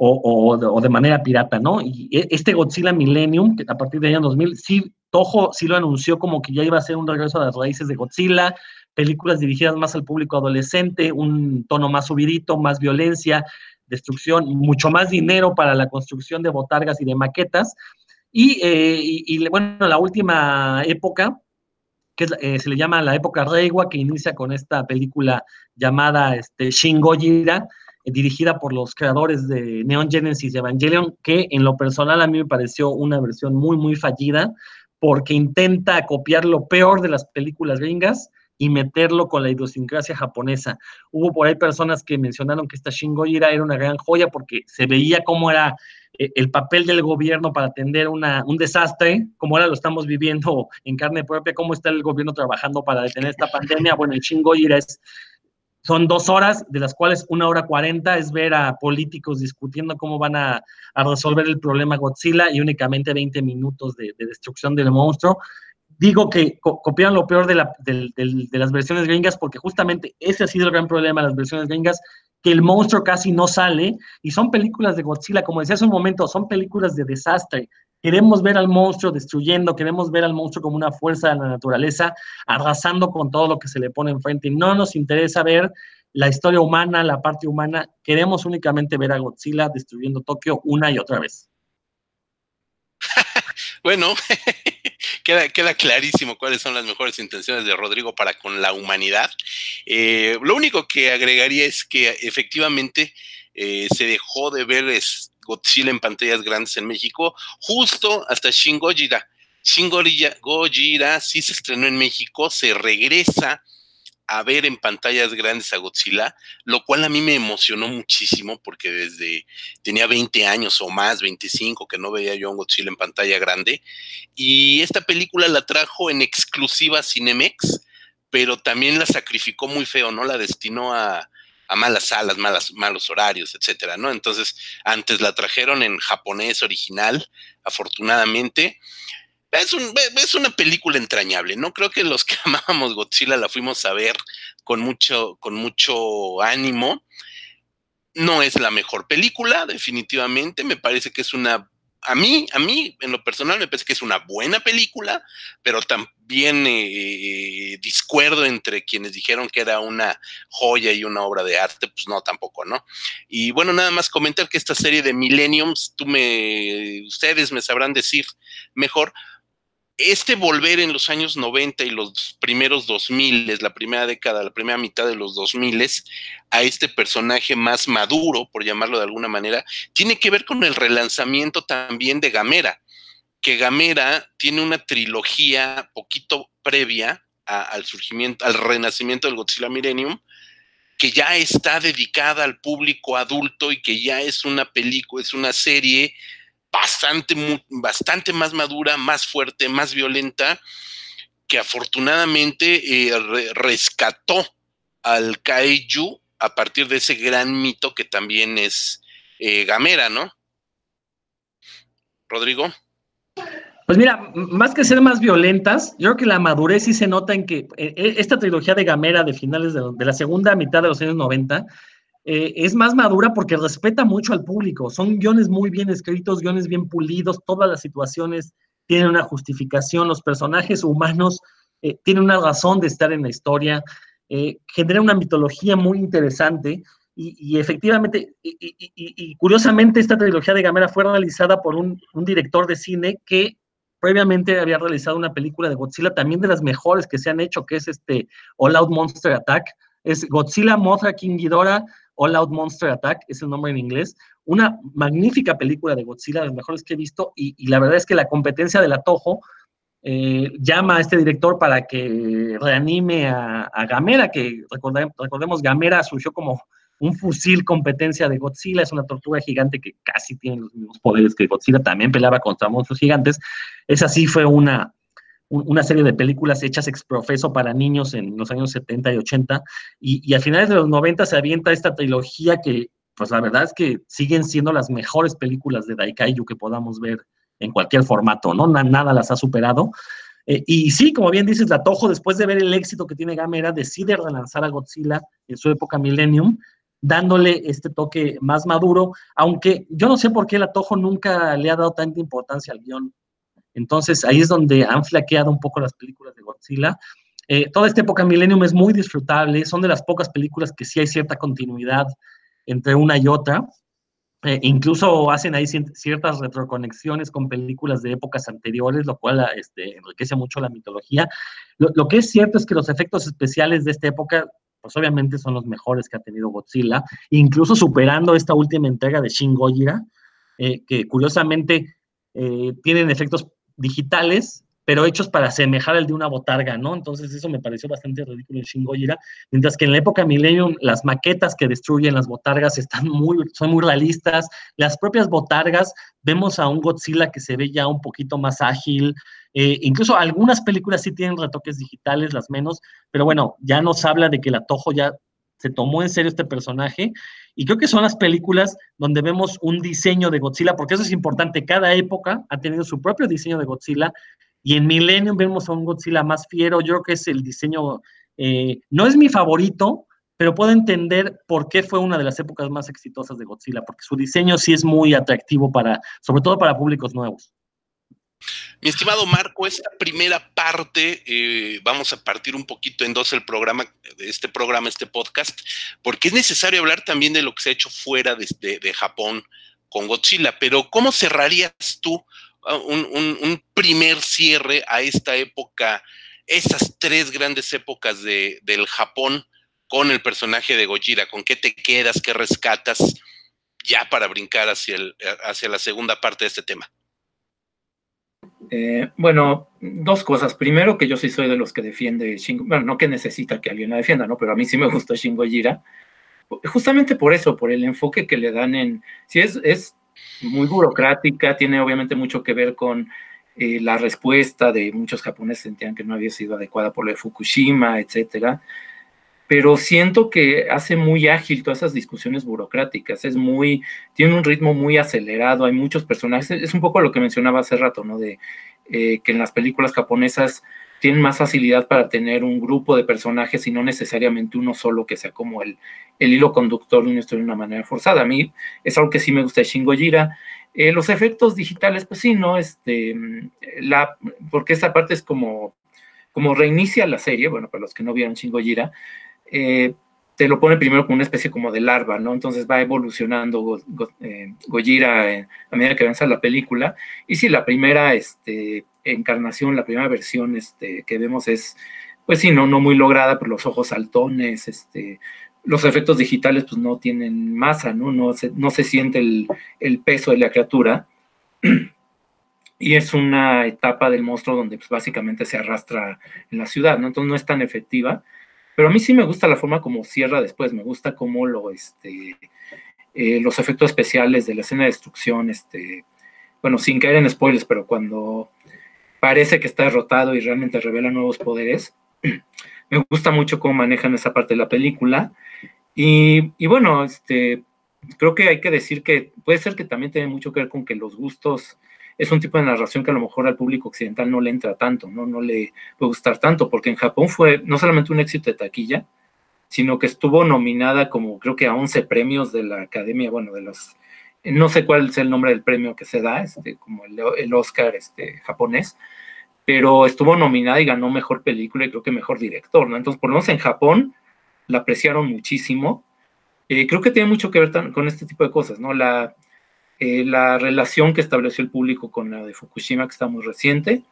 o, de, manera pirata, ¿no? Y e, este Godzilla Millennium, que a partir del año 2000, sí, Toho sí lo anunció como que ya iba a ser un regreso a las raíces de Godzilla, películas dirigidas más al público adolescente, un tono más subidito, más violencia, destrucción, mucho más dinero para la construcción de botargas y de maquetas. Y, eh, y bueno, la última época, que eh, se le llama la época Reiwa, que inicia con esta película llamada este, Shin Gojira, eh, dirigida por los creadores de Neon Genesis Evangelion, que en lo personal a mí me pareció una versión muy, muy fallida, porque intenta copiar lo peor de las películas gringas, y meterlo con la idiosincrasia japonesa. Hubo por ahí personas que mencionaron que esta Shin Gojira era una gran joya porque se veía cómo era eh, el papel del gobierno para atender una, un desastre, como ahora lo estamos viviendo en carne propia, cómo está el gobierno trabajando para detener esta pandemia. Bueno, el Shin Gojira es son dos horas, de las cuales una hora cuarenta es ver a políticos discutiendo cómo van a, resolver el problema Godzilla y únicamente 20 minutos de, destrucción del monstruo. Digo que copian lo peor de, las versiones gringas porque justamente ese ha sido el gran problema de las versiones gringas, que el monstruo casi no sale y son películas de Godzilla, como decía hace un momento, son películas de desastre, Queremos ver al monstruo destruyendo, queremos ver al monstruo como una fuerza de la naturaleza, arrasando con todo lo que se le pone enfrente. No nos interesa ver la historia humana, la parte humana. Queremos únicamente ver a Godzilla destruyendo Tokio una y otra vez. bueno, queda, queda, clarísimo cuáles son las mejores intenciones de Rodrigo para con la humanidad. Eh, lo único que agregaría es que efectivamente eh, se dejó de ver Godzilla en pantallas grandes en México, justo hasta Shin Gojira. Shin sí se estrenó en México, se regresa a ver en pantallas grandes a Godzilla, lo cual a mí me emocionó muchísimo porque desde tenía 20 años o más, 25, que no veía yo a Godzilla en pantalla grande. Y esta película la trajo en exclusiva Cinemex, pero también la sacrificó muy feo, ¿no? La destinó a, a malas salas, malas, malos horarios, etcétera, ¿no? Entonces, antes la trajeron en japonés original, afortunadamente. Es, es una película entrañable, ¿no? Creo que los que amábamos Godzilla la fuimos a ver con mucho, con mucho ánimo. No es la mejor película, definitivamente. Me parece que es una a mí, a mí, en lo personal, me parece que es una buena película, pero también eh, discuerdo entre quienes dijeron que era una joya y una obra de arte, pues no, tampoco, ¿no? Y bueno, nada más comentar que esta serie de Millenniums, tú me, ustedes me sabrán decir mejor, este volver en los años 90 y los primeros 2000, la primera década, la primera mitad de los 2000, a este personaje más maduro, por llamarlo de alguna manera, tiene que ver con el relanzamiento también de Gamera, que Gamera tiene una trilogía poquito previa al surgimiento, al renacimiento del Godzilla Millennium, que ya está dedicada al público adulto y que ya es una película, es una serie bastante, bastante más madura, más fuerte, más violenta, que afortunadamente eh, rescató al Kaiju a partir de ese gran mito que también es eh, Gamera, ¿no? Rodrigo. Pues mira, más que ser más violentas, yo creo que la madurez sí se nota en que eh, esta trilogía de Gamera de finales de, de la segunda mitad de los años 90 eh, es más madura porque respeta mucho al público. Son guiones muy bien escritos, guiones bien pulidos, todas las situaciones tienen una justificación, los personajes humanos eh, tienen una razón de estar en la historia, eh, genera una mitología muy interesante y, efectivamente, y, curiosamente esta trilogía de Gamera fue realizada por un, un director de cine que previamente había realizado una película de Godzilla, también de las mejores que se han hecho, que es este All Out Monster Attack, es Godzilla, Mothra, King Ghidorah, All Out Monster Attack, es el nombre en inglés. Una magnífica película de Godzilla, de las mejores que he visto, y, la verdad es que la competencia del Atojo eh, llama a este director para que reanime a, Gamera, que recordemos, Gamera surgió como un fusil competencia de Godzilla, es una tortuga gigante que casi tiene los mismos poderes que Godzilla, también peleaba contra monstruos gigantes. Esa sí fue una, una serie de películas hechas ex profeso para niños en los años 70 y 80, y, a finales de los 90 se avienta esta trilogía que, pues la verdad es que siguen siendo las mejores películas de Daikaiju que podamos ver en cualquier formato, ¿no? nada las ha superado. Eh, y sí, como bien dices, la Toho, después de ver el éxito que tiene Gamera, decide relanzar a Godzilla en su época Millennium, dándole este toque más maduro, aunque yo no sé por qué la Toho nunca le ha dado tanta importancia al guion entonces ahí es donde han flaqueado un poco las películas de Godzilla. Eh, toda esta época Millennium es muy disfrutable, son de las pocas películas que sí hay cierta continuidad entre una y otra. Eh, incluso hacen ahí ciertas retroconexiones con películas de épocas anteriores, lo cual este, enriquece mucho la mitología. Lo, que es cierto es que los efectos especiales de esta época, pues obviamente son los mejores que ha tenido Godzilla, incluso superando esta última entrega de Shin Gojira, eh, que curiosamente tienen efectos digitales, pero hechos para asemejar el de una botarga, ¿no? Entonces eso me pareció bastante ridículo en Shin Gojira, mientras que en la época Millennium las maquetas que destruyen las botargas están muy, son muy realistas, las propias botargas, vemos a un Godzilla que se ve ya un poquito más ágil, eh, incluso algunas películas sí tienen retoques digitales, las menos, pero bueno, ya nos habla de que la Toho ya se tomó en serio este personaje y creo que son las películas donde vemos un diseño de Godzilla, porque eso es importante, cada época ha tenido su propio diseño de Godzilla y en Millennium vemos a un Godzilla más fiero, yo creo que es el diseño, eh, no es mi favorito, pero puedo entender por qué fue una de las épocas más exitosas de Godzilla, porque su diseño sí es muy atractivo para, sobre todo para públicos nuevos. Mi estimado Marco, esta primera parte, eh, vamos a partir un poquito en dos el programa, este programa, este podcast, porque es necesario hablar también de lo que se ha hecho fuera de, Japón con Godzilla, pero ¿cómo cerrarías tú ah, un, primer cierre a esta época, esas tres grandes épocas de, del Japón con el personaje de Gojira? ¿Con qué te quedas, qué rescatas ya para brincar hacia, el, hacia la segunda parte de este tema? Eh, bueno, dos cosas. Primero, que yo sí soy de los que defiende Shingo, bueno, no que necesita que alguien la defienda, ¿no? Pero a mí sí me gusta Shingo Jira. Justamente por eso, por el enfoque que le dan en. Sí, es, es muy burocrática, tiene obviamente mucho que ver con eh, la respuesta de muchos japoneses sentían que no había sido adecuada por lo de Fukushima, etcétera pero siento que hace muy ágil todas esas discusiones burocráticas, es muy, tiene un ritmo muy acelerado, hay muchos personajes, es un poco lo que mencionaba hace rato, ¿no? De eh, que en las películas japonesas tienen más facilidad para tener un grupo de personajes y no necesariamente uno solo que sea como el, el hilo conductor de una historia de una manera forzada. A mí es algo que sí me gusta de Shingo Jira. Eh, los efectos digitales, pues sí, ¿no? Este, la, porque esa parte es como, como reinicia la serie, bueno, para los que no vieron Shingo Jira, eh, te lo pone primero como una especie como de larva, ¿no? Entonces va evolucionando eh, Gojira eh, a medida que avanza la película. Y si la primera este, encarnación, la primera versión este, que vemos es, pues sí, no, no muy lograda, por los ojos saltones, este, los efectos digitales pues no tienen masa, ¿no? No se, no se siente el, el peso de la criatura. y es una etapa del monstruo donde pues, básicamente se arrastra en la ciudad, ¿no? Entonces no es tan efectiva. Pero a mí sí me gusta la forma como cierra después, me gusta cómo lo, este, eh, los efectos especiales de la escena de destrucción, este, bueno, sin caer en spoilers, pero cuando parece que está derrotado y realmente revela nuevos poderes, me gusta mucho cómo manejan esa parte de la película. Y, y, bueno, este, creo que hay que decir que puede ser que también tiene mucho que ver con que los gustos es un tipo de narración que a lo mejor al público occidental no le entra tanto, no, no le puede gustar tanto, porque en Japón fue no solamente un éxito de taquilla, sino que estuvo nominada como creo que a 11 premios de la Academia, bueno, de los, no sé cuál es el nombre del premio que se da, este, como el, Oscar este, japonés, pero estuvo nominada y ganó mejor película y creo que mejor director, ¿no? Entonces, por lo menos en Japón la apreciaron muchísimo. Eh, creo que tiene mucho que ver con este tipo de cosas, ¿no? La, eh, la relación que estableció el público con la de Fukushima, que está muy reciente,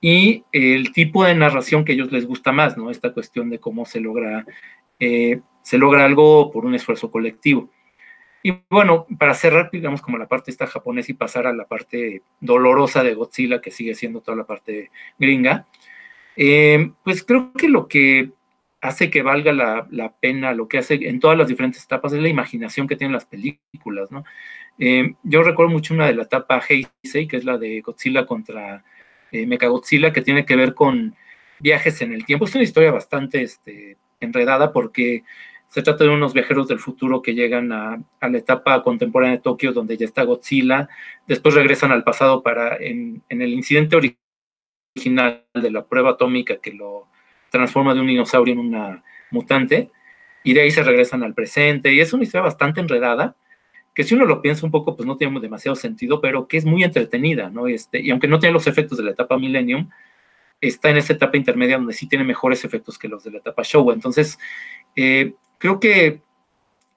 y el tipo de narración que a ellos les gusta más, ¿no? Esta cuestión de cómo se logra, eh, se logra algo por un esfuerzo colectivo. Y bueno, para cerrar, digamos, como la parte esta japonesa y pasar a la parte dolorosa de Godzilla, que sigue siendo toda la parte gringa, eh, pues creo que lo que hace que valga la, la, pena, lo que hace en todas las diferentes etapas es la imaginación que tienen las películas, ¿no? Eh, yo recuerdo mucho una de la etapa Heisei, que es la de Godzilla contra eh, Mechagodzilla, que tiene que ver con viajes en el tiempo. Es una historia bastante este, enredada porque se trata de unos viajeros del futuro que llegan a, la etapa contemporánea de Tokio, donde ya está Godzilla, después regresan al pasado para, en, en el incidente original de la prueba atómica que lo transforma de un dinosaurio en una mutante, y de ahí se regresan al presente, y es una historia bastante enredada, que si uno lo piensa un poco, pues no tiene demasiado sentido, pero que es muy entretenida, ¿no? Este, y aunque no tiene los efectos de la etapa Millennium, está en esa etapa intermedia donde sí tiene mejores efectos que los de la etapa Showa. Entonces, eh, creo que,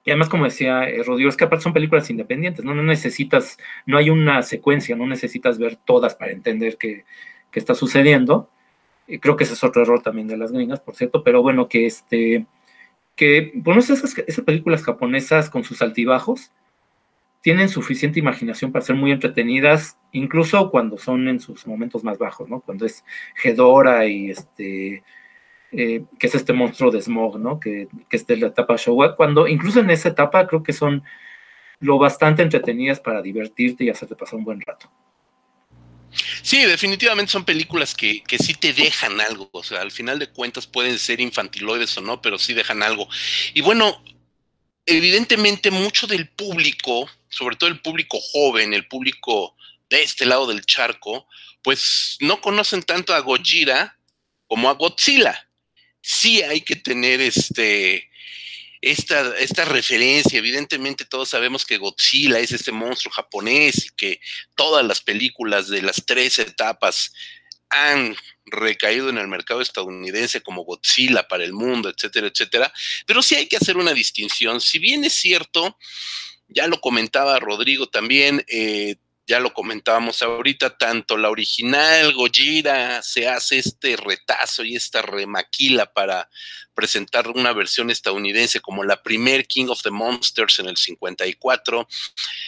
y además como decía eh, Rodrigo, es que aparte son películas independientes, ¿no? No necesitas, no hay una secuencia, no necesitas ver todas para entender qué, está sucediendo. creo que ese es otro error también de las gringas, por cierto, pero bueno, que este, que, bueno, esas, esas películas japonesas con sus altibajos, tienen suficiente imaginación para ser muy entretenidas, incluso cuando son en sus momentos más bajos, ¿no? Cuando es Hedora y este, eh, que es este monstruo de Smog, ¿no? Que, que es de la etapa Showa, cuando incluso en esa etapa creo que son lo bastante entretenidas para divertirte y hacerte pasar un buen rato. Sí, definitivamente son películas que, que, sí te dejan algo. O sea, al final de cuentas pueden ser infantiloides o no, pero sí dejan algo. Y bueno, evidentemente mucho del público, sobre todo el público joven, el público de este lado del charco, pues no conocen tanto a Gojira como a Godzilla. Sí hay que tener este esta, esta referencia. Evidentemente todos sabemos que Godzilla es este monstruo japonés y que todas las películas de las tres etapas han recaído en el mercado estadounidense como Godzilla para el mundo, etcétera, etcétera. Pero sí hay que hacer una distinción. Si bien es cierto, ya lo comentaba Rodrigo también, eh, ya lo comentábamos ahorita, tanto la original Gojira se hace este retazo y esta remaquila para presentar una versión estadounidense como la primer King of the Monsters en el 54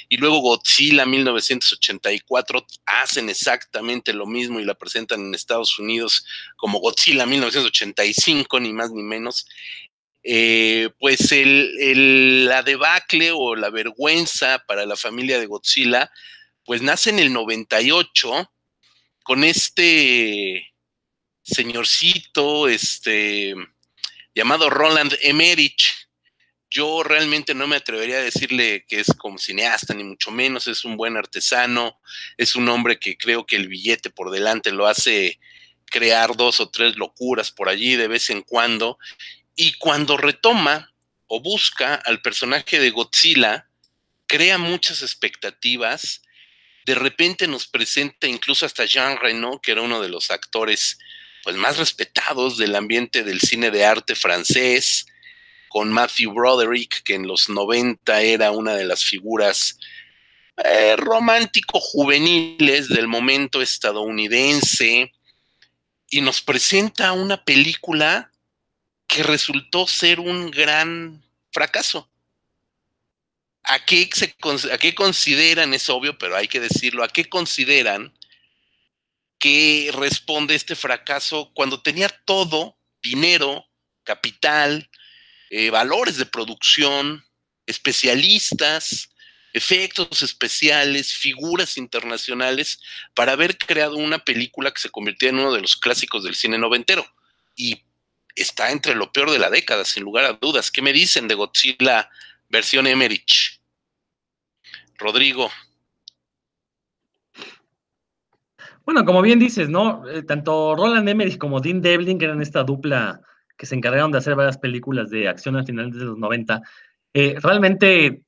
y luego Godzilla 1984 hacen exactamente lo mismo y la presentan en Estados Unidos como Godzilla 1985 ni más ni menos. Eh, pues el, la debacle o la vergüenza para la familia de Godzilla pues nace en el 98 con este señorcito, este, llamado Roland Emmerich. Yo realmente no me atrevería a decirle que es como cineasta, ni mucho menos, es un buen artesano, es un hombre que creo que el billete por delante lo hace crear dos o tres locuras por allí de vez en cuando. Y cuando retoma o busca al personaje de Godzilla, crea muchas expectativas de repente nos presenta incluso hasta Jean Reno, que era uno de los actores pues, más respetados del ambiente del cine de arte francés, con Matthew Broderick, que en los 90 era una de las figuras eh, romántico-juveniles del momento estadounidense, y nos presenta una película que resultó ser un gran fracaso. ¿A qué, se, ¿A qué consideran, es obvio, pero hay que decirlo, a qué consideran que responde este fracaso cuando tenía todo, dinero, capital, eh, valores de producción, especialistas, efectos especiales, figuras internacionales, para haber creado una película que se convirtió en uno de los clásicos del cine noventero. Y está entre lo peor de la década, sin lugar a dudas. ¿Qué me dicen de Godzilla versión Emmerich. Rodrigo. Bueno, como bien dices, ¿no? Eh, tanto Roland Emmerich como Dean Devlin, que eran esta dupla que se encargaron de hacer varias películas de acción a finales de los 90, eh, realmente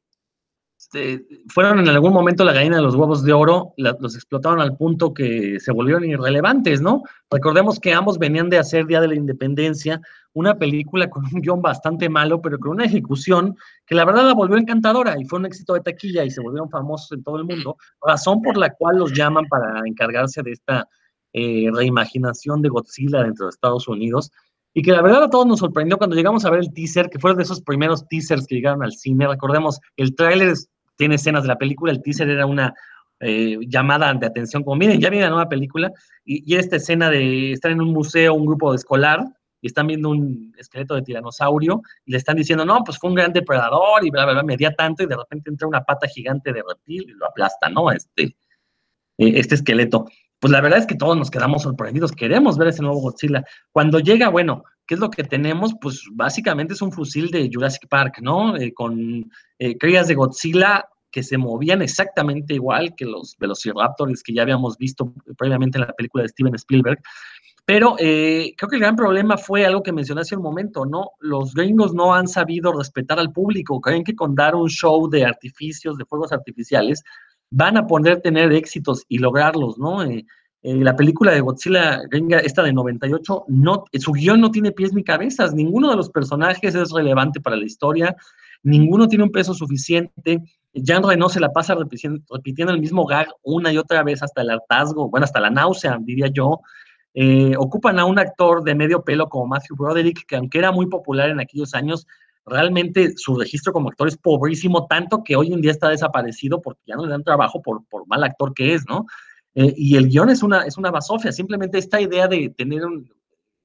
este, fueron en algún momento la gallina de los huevos de oro, los explotaron al punto que se volvieron irrelevantes, ¿no? Recordemos que ambos venían de hacer Día de la Independencia, una película con un guion bastante malo, pero con una ejecución que la verdad la volvió encantadora y fue un éxito de taquilla y se volvieron famosos en todo el mundo, razón por la cual los llaman para encargarse de esta eh, reimaginación de Godzilla dentro de Estados Unidos. Y que la verdad a todos nos sorprendió cuando llegamos a ver el teaser, que fue de esos primeros teasers que llegaron al cine. Recordemos, el tráiler tiene escenas de la película, el teaser era una eh, llamada de atención, como miren, ya viene la nueva película, y, esta escena de estar en un museo, un grupo de escolar, y están viendo un esqueleto de tiranosaurio y le están diciendo, no, pues fue un gran depredador y bla, bla, bla, medía tanto y de repente entra una pata gigante de reptil y lo aplasta, ¿no? Este, eh, este esqueleto. Pues la verdad es que todos nos quedamos sorprendidos, queremos ver ese nuevo Godzilla. Cuando llega, bueno, ¿qué es lo que tenemos? Pues básicamente es un fusil de Jurassic Park, ¿no? Eh, con eh, crías de Godzilla que se movían exactamente igual que los velociraptors que ya habíamos visto previamente en la película de Steven Spielberg. Pero eh, creo que el gran problema fue algo que mencioné hace un momento, ¿no? Los gringos no han sabido respetar al público. Creen que con dar un show de artificios, de fuegos artificiales, van a poder tener éxitos y lograrlos, ¿no? Eh, eh, la película de Godzilla gringa, esta de 98, no, su guion no tiene pies ni cabezas. Ninguno de los personajes es relevante para la historia. Ninguno tiene un peso suficiente. Jean Reno se la pasa repitiendo, el mismo gag una y otra vez hasta el hartazgo, bueno, hasta la náusea, diría yo. Eh, ocupan a un actor de medio pelo como Matthew Broderick, que aunque era muy popular en aquellos años, realmente su registro como actor es pobrísimo, tanto que hoy en día está desaparecido porque ya no le dan trabajo por, por mal actor que es, ¿no? Eh, y el guion es una, es una basofia, simplemente esta idea de tener un,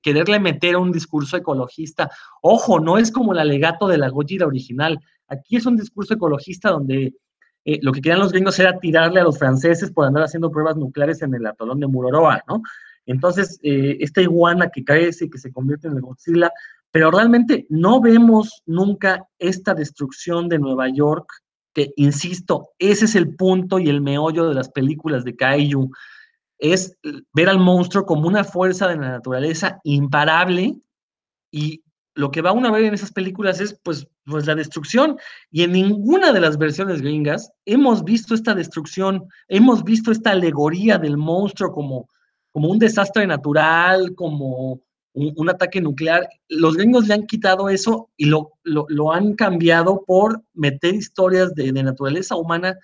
quererle meter un discurso ecologista. Ojo, no es como el alegato de la Gojira original. Aquí es un discurso ecologista donde eh, lo que querían los gringos era tirarle a los franceses por andar haciendo pruebas nucleares en el atolón de Muroroa, ¿no? Entonces, eh, esta iguana que crece y que se convierte en el Godzilla, pero realmente no vemos nunca esta destrucción de Nueva York, que, insisto, ese es el punto y el meollo de las películas de Kaiju es ver al monstruo como una fuerza de la naturaleza imparable y lo que va uno a ver en esas películas es pues, pues la destrucción. Y en ninguna de las versiones gringas hemos visto esta destrucción, hemos visto esta alegoría del monstruo como, como un desastre natural, como un, ataque nuclear. Los gringos le han quitado eso y lo, lo, han cambiado por meter historias de, de naturaleza humana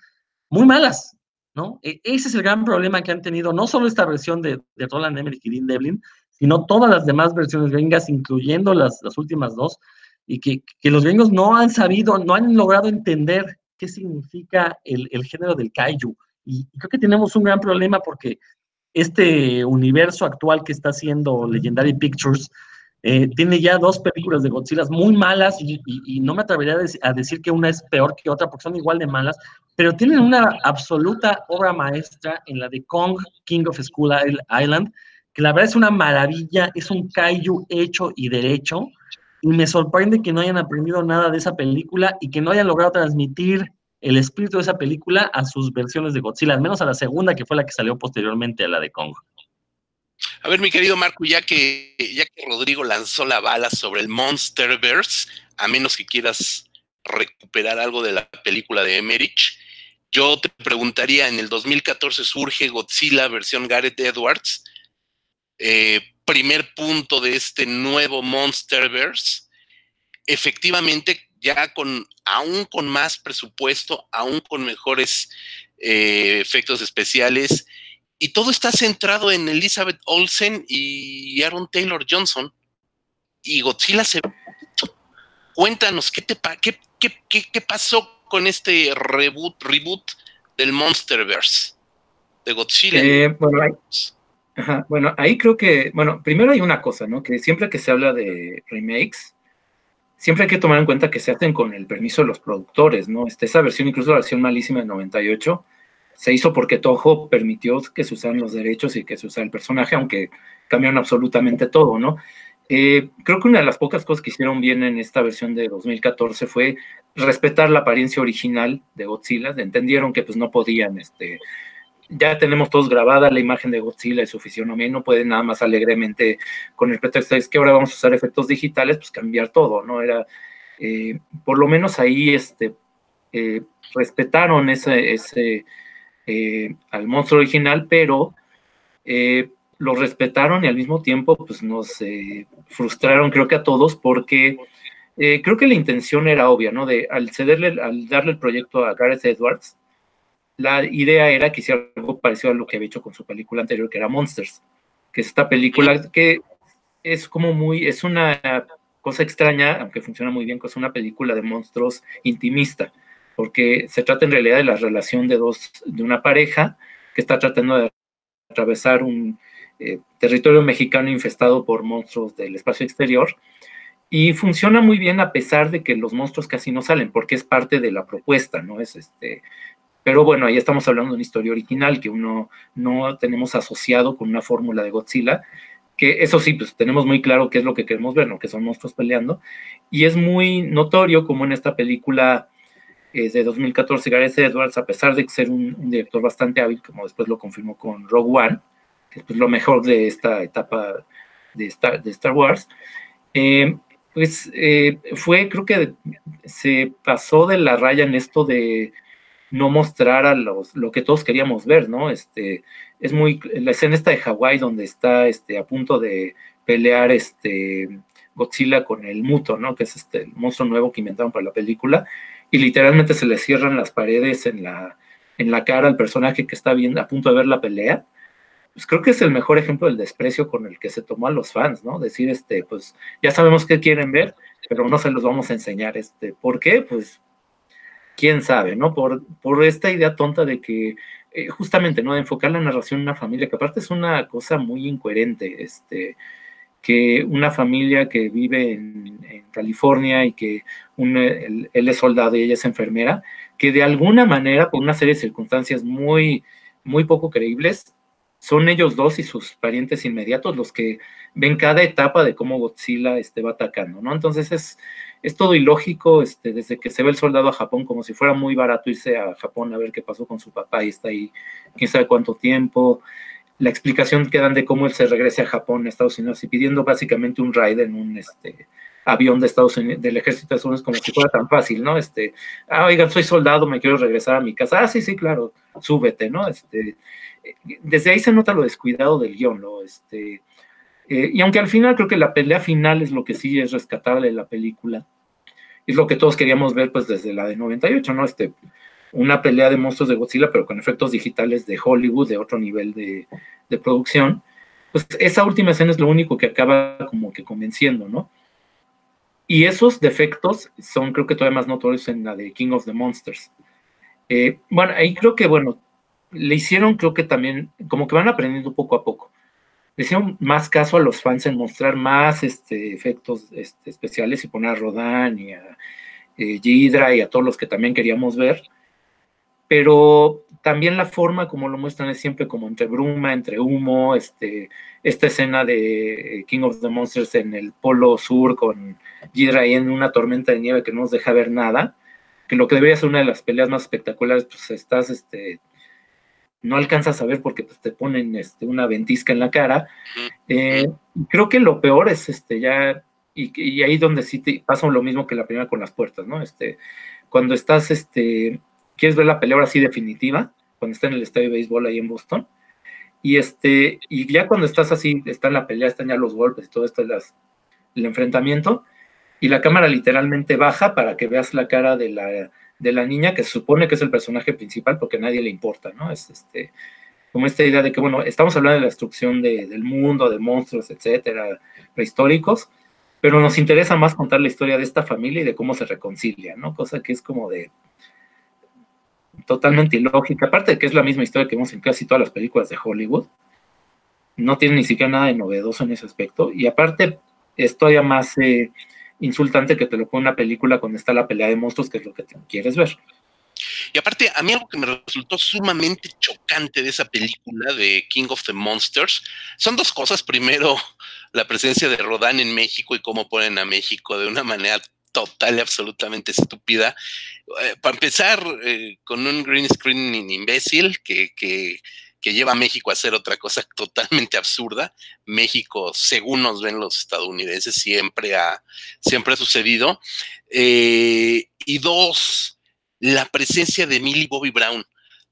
muy malas, ¿no? E, ese es el gran problema que han tenido, no solo esta versión de, de Roland Emmerich y Dean Devlin, sino todas las demás versiones gringas, incluyendo las, las últimas dos, y que, que, los gringos no han sabido, no han logrado entender qué significa el, el género del kaiju. Y, creo que tenemos un gran problema porque este universo actual que está haciendo Legendary Pictures eh, tiene ya dos películas de Godzilla muy malas y, no me atrevería a, decir que una es peor que otra porque son igual de malas, pero tienen una absoluta obra maestra en la de Kong, King of School Island, que la verdad es una maravilla, es un kaiju hecho y derecho, y me sorprende que no hayan aprendido nada de esa película y que no hayan logrado transmitir el espíritu de esa película a sus versiones de Godzilla, al menos a la segunda, que fue la que salió posteriormente a la de Kong. A ver, mi querido Marco, ya que, ya que Rodrigo lanzó la bala sobre el Monsterverse, a menos que quieras recuperar algo de la película de Emmerich, yo te preguntaría, en el 2014 surge Godzilla versión Gareth Edwards, eh, primer punto de este nuevo Monsterverse, efectivamente ya con, aún con más presupuesto, aún con mejores eh, efectos especiales, y todo está centrado en Elizabeth Olsen y Aaron Taylor Johnson. Y Godzilla se... Cuéntanos, ¿qué, te qué, qué, pasó con este reboot, reboot del Monsterverse de Godzilla. Eh, bueno, ahí, bueno, ahí creo que, bueno, primero hay una cosa, ¿no? Que siempre que se habla de remakes, siempre hay que tomar en cuenta que se hacen con el permiso de los productores, ¿no? Este, esa versión, incluso la versión malísima de 98, se hizo porque Toho permitió que se usaran los derechos y que se usara el personaje, aunque cambiaron absolutamente todo, ¿no? Eh, creo que una de las pocas cosas que hicieron bien en esta versión de 2014 fue respetar la apariencia original de Godzilla. Entendieron que pues no podían, este, ya tenemos todos grabada la imagen de Godzilla y su fisionomía, no pueden nada más alegremente con el pretexto es que ahora vamos a usar efectos digitales, pues cambiar todo, ¿no? Era, eh, por lo menos ahí, este, eh, respetaron ese, ese al monstruo original, pero lo respetaron y al mismo tiempo pues nos eh, frustraron creo que a todos porque eh, creo que la intención era obvia, ¿no? De al cederle, al darle el proyecto a Gareth Edwards, la idea era que hiciera algo parecido a lo que había hecho con su película anterior, que era Monsters, que es esta película que es como muy, es una cosa extraña, aunque funciona muy bien, que es una película de monstruos intimista, porque se trata en realidad de la relación de dos, de una pareja que está tratando de atravesar un, eh, territorio mexicano infestado por monstruos del espacio exterior. Y funciona muy bien a pesar de que los monstruos casi no salen, porque es parte de la propuesta, ¿no? Es este. Pero bueno, ahí estamos hablando de una historia original que uno no tenemos asociado con una fórmula de Godzilla, que eso sí, pues tenemos muy claro qué es lo que queremos ver, ¿no? Que son monstruos peleando. Y es muy notorio como en esta película eh, de 2014, Gareth Edwards, a pesar de ser un, un, director bastante hábil, como después lo confirmó con Rogue One, pues, lo mejor de esta etapa de Star, de Star Wars, eh, pues eh, fue, creo que se pasó de la raya en esto de no mostrar a los, lo que todos queríamos ver, ¿no? Este, es muy, la escena esta de Hawái donde está este, a punto de pelear este, Godzilla con el Muto, ¿no? Que es este el monstruo nuevo que inventaron para la película, y literalmente se le cierran las paredes en la, en la cara al personaje que está viendo, a punto de ver la pelea, pues creo que es el mejor ejemplo del desprecio con el que se tomó a los fans, ¿no? Decir, este, pues ya sabemos qué quieren ver, pero no se los vamos a enseñar. Este, ¿Por qué? Pues quién sabe, ¿no? Por, por esta idea tonta de que eh, justamente, ¿no? De enfocar la narración en una familia, que aparte es una cosa muy incoherente, este, que una familia que vive en, California y que él, es soldado y ella es enfermera, que de alguna manera, por una serie de circunstancias muy, muy poco creíbles, son ellos dos y sus parientes inmediatos los que ven cada etapa de cómo Godzilla este, va atacando, ¿no? Entonces es, es todo ilógico, este, desde que se ve el soldado a Japón, como si fuera muy barato irse a Japón a ver qué pasó con su papá y está ahí quién sabe cuánto tiempo la explicación que dan de cómo él se regrese a Japón, a Estados Unidos, y pidiendo básicamente un ride en un este, avión de Estados Unidos, del ejército de Estados Unidos, como si fuera tan fácil, ¿no? Este, ah, oigan, soy soldado, me quiero regresar a mi casa. Ah, sí, sí, claro, súbete, ¿no? Este, desde ahí se nota lo descuidado del guion, ¿no? Este, eh, y aunque al final creo que la pelea final es lo que sí es rescatable de la película, es lo que todos queríamos ver, pues, desde la de 98, ¿no? Este, una pelea de monstruos de Godzilla, pero con efectos digitales de Hollywood, de otro nivel de, producción, pues esa última escena es lo único que acaba como que convenciendo, ¿no? Y esos defectos son creo que todavía más notorios en la de King of the Monsters. Eh, bueno, ahí creo que, bueno, le hicieron, creo que también, como que van aprendiendo poco a poco. Le hicieron más caso a los fans en mostrar más este, efectos este, especiales y poner a Rodan y a eh, Gidra y a todos los que también queríamos ver. Pero también la forma como lo muestran es siempre como entre bruma, entre humo, este, esta escena de King of the Monsters en el polo sur con Ghidra ahí en una tormenta de nieve que no nos deja ver nada, que lo que debería ser una de las peleas más espectaculares, pues estás, este, no alcanzas a ver porque pues, te ponen este, una ventisca en la cara. Eh, creo que lo peor es este, ya, y, y ahí donde sí te pasa lo mismo que la primera con las puertas, ¿no? Este, cuando estás, este, quieres ver la pelea ahora sí definitiva, cuando está en el estadio de béisbol ahí en Boston. Y, este, y ya cuando estás así, está en la pelea, están ya los golpes y todo esto, las, el enfrentamiento, y la cámara literalmente baja para que veas la cara de la, de la niña, que se supone que es el personaje principal porque a nadie le importa, ¿no? Es este, como esta idea de que, bueno, estamos hablando de la destrucción del mundo, de monstruos, etcétera, prehistóricos, pero nos interesa más contar la historia de esta familia y de cómo se reconcilia, ¿no? Cosa que es como de, totalmente ilógica, aparte de que es la misma historia que vemos en casi todas las películas de Hollywood, no tiene ni siquiera nada de novedoso en ese aspecto, y aparte es todavía más eh, insultante que te lo pone una película cuando está la pelea de monstruos, que es lo que te quieres ver. Y aparte, a mí algo que me resultó sumamente chocante de esa película de King of the Monsters son dos cosas. Primero, la presencia de Rodán en México y cómo ponen a México de una manera total y absolutamente estúpida. Eh, para empezar, eh, con un green screen imbécil que, que, lleva a México a hacer otra cosa totalmente absurda. México, según nos ven los estadounidenses, siempre ha, siempre ha sucedido. Eh, y dos, la presencia de Millie Bobby Brown.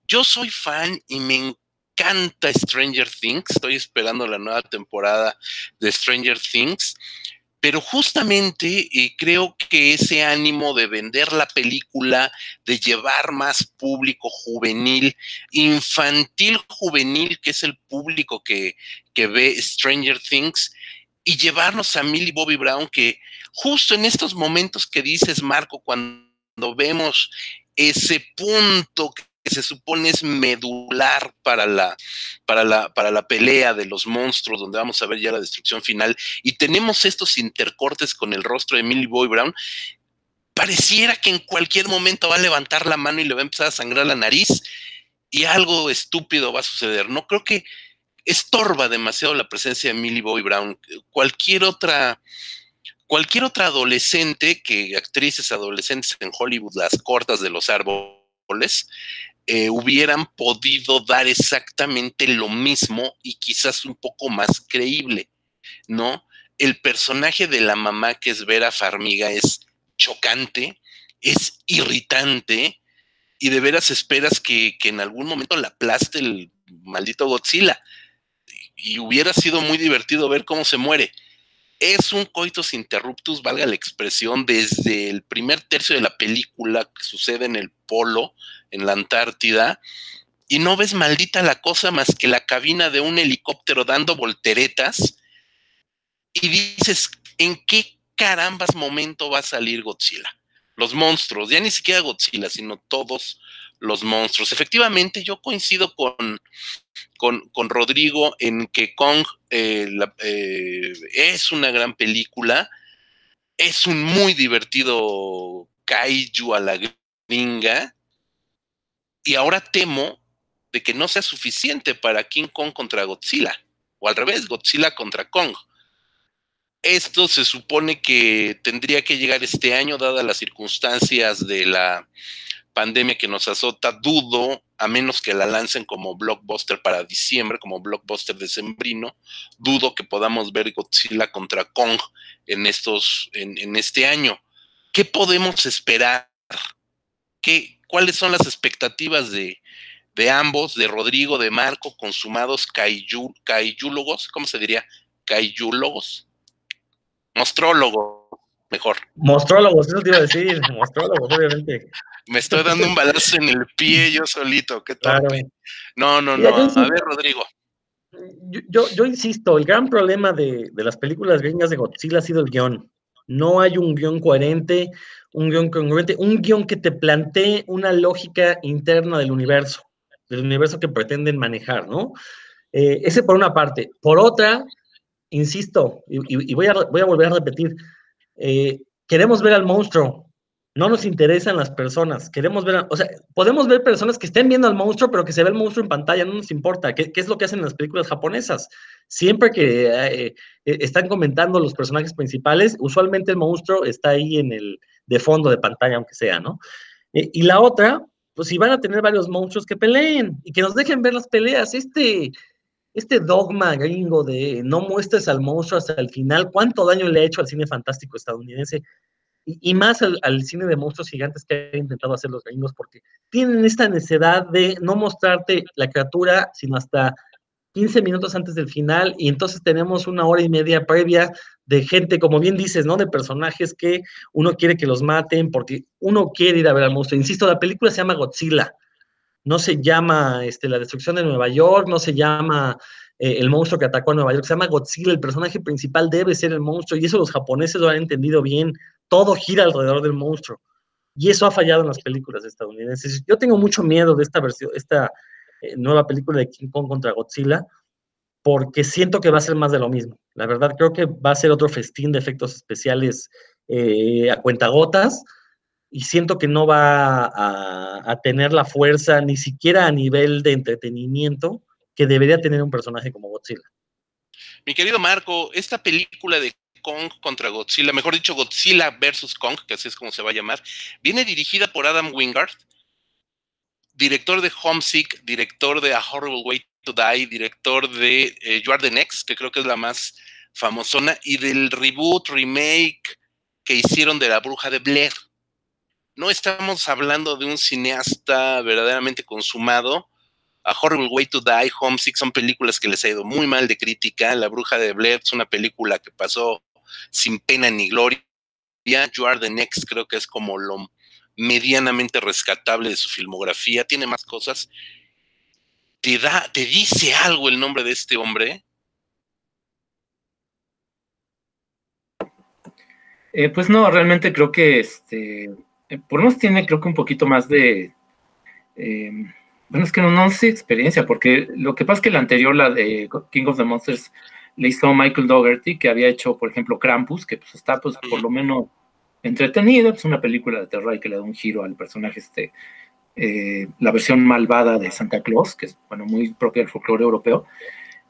Yo soy fan y me encanta Stranger Things. Estoy esperando la nueva temporada de Stranger Things pero justamente eh, creo que ese ánimo de vender la película, de llevar más público juvenil, infantil juvenil, que es el público que, que ve Stranger Things, y llevarnos a Millie Bobby Brown, que justo en estos momentos que dices, Marco, cuando vemos ese punto que se supone es medular para la, para, la, para la pelea de los monstruos, donde vamos a ver ya la destrucción final, y tenemos estos intercortes con el rostro de Millie Boy Brown, pareciera que en cualquier momento va a levantar la mano y le va a empezar a sangrar la nariz y algo estúpido va a suceder. No creo que estorba demasiado la presencia de Millie Boy Brown. Cualquier otra, cualquier otra adolescente, que actrices adolescentes en Hollywood, las cortas de los árboles, eh, hubieran podido dar exactamente lo mismo y quizás un poco más creíble, ¿no? El personaje de la mamá que es Vera Farmiga es chocante, es irritante y de veras esperas que, que en algún momento la aplaste el maldito Godzilla. Y hubiera sido muy divertido ver cómo se muere es un coitus interruptus, valga la expresión, desde el primer tercio de la película que sucede en el polo, en la Antártida, y no ves maldita la cosa más que la cabina de un helicóptero dando volteretas, y dices, ¿en qué carambas momento va a salir Godzilla? Los monstruos, ya ni siquiera Godzilla, sino todos los monstruos. Efectivamente, yo coincido con, con, Rodrigo en que Kong eh, eh, es una gran película, es un muy divertido kaiju a la gringa, y ahora temo de que no sea suficiente para King Kong contra Godzilla, o al revés, Godzilla contra Kong. Esto se supone que tendría que llegar este año, dadas las circunstancias de la pandemia que nos azota, dudo, a menos que la lancen como blockbuster para diciembre, como blockbuster decembrino, dudo que podamos ver Godzilla contra Kong en estos, en, este año. ¿Qué podemos esperar? ¿Qué, ¿Cuáles son las expectativas de, de ambos, de Rodrigo, de Marco, consumados kaijúlogos? ¿Cómo se diría? Kaijúlogos. Mostrólogo, mejor. Mostrólogos, eso te iba a decir, mostrólogos, obviamente. Me estoy dando un balazo en el pie yo solito, qué torpe. No, no, no. A ver, Rodrigo. Yo, yo, insisto, el gran problema de, de, las películas gringas de Godzilla ha sido el guion. No hay un guion coherente, un guion congruente, un guion que te plantee una lógica interna del universo, del universo que pretenden manejar, ¿no? Eh, ese por una parte. Por otra, insisto, y, voy, a, a, volver a repetir, eh, queremos ver al monstruo, no nos interesan las personas, queremos ver, o sea, podemos ver personas que estén viendo al monstruo, pero que se ve el monstruo en pantalla, no nos importa, ¿qué, es lo que hacen en las películas japonesas? Siempre que eh, eh, están comentando los personajes principales, usualmente el monstruo está ahí en el, de fondo de pantalla, aunque sea, ¿no? y la otra, pues si van a tener varios monstruos que peleen y que nos dejen ver las peleas, este, este dogma gringo de no muestres al monstruo hasta el final, cuánto daño le ha hecho al cine fantástico estadounidense y, más al, cine de monstruos gigantes que han intentado hacer los gringos, porque tienen esta necesidad de no mostrarte la criatura, sino hasta 15 minutos antes del final, y entonces tenemos una hora y media previa de gente, como bien dices, ¿no? De personajes que uno quiere que los maten, porque uno quiere ir a ver al monstruo. Insisto, la película se llama Godzilla no se llama este, La destrucción de Nueva York, no se llama eh, El monstruo que atacó a Nueva York, se llama Godzilla, el personaje principal debe ser el monstruo, y eso los japoneses lo han entendido bien, todo gira alrededor del monstruo, y eso ha fallado en las películas estadounidenses. Yo tengo mucho miedo de esta versión, esta eh, nueva película de King Kong contra Godzilla, porque siento que va a ser más de lo mismo. La verdad, creo que va a ser otro festín de efectos especiales eh, a cuentagotas, y siento que no va a, tener la fuerza ni siquiera a nivel de entretenimiento que debería tener un personaje como Godzilla. Mi querido Marco, esta película de Kong contra Godzilla, mejor dicho, Godzilla versus Kong, que así es como se va a llamar, viene dirigida por Adam Wingard, director de Homesick, director de A Horrible Way to Die, director de eh, You Are the Next, que creo que es la más famosona, y del reboot, remake que hicieron de La Bruja de Blair no estamos hablando de un cineasta verdaderamente consumado. A Horrible Way to Die, Homesick son películas que les ha ido muy mal de crítica. La Bruja de Blair es una película que pasó sin pena ni gloria. You Are the Next creo que es como lo medianamente rescatable de su filmografía. Tiene más cosas. ¿Te, da, te dice algo el nombre de este hombre? Eh, pues no, realmente creo que este eh, por lo menos tiene creo que un poquito más de, eh, bueno, es que no, no sé experiencia, porque lo que pasa es que la anterior, la de King of the Monsters, le hizo Michael Dougherty, que había hecho, por ejemplo, Krampus, que pues está pues por lo menos entretenida, es una película de terror que le da un giro al personaje, este, eh, la versión malvada de Santa Claus, que es, bueno, muy propia del folclore europeo,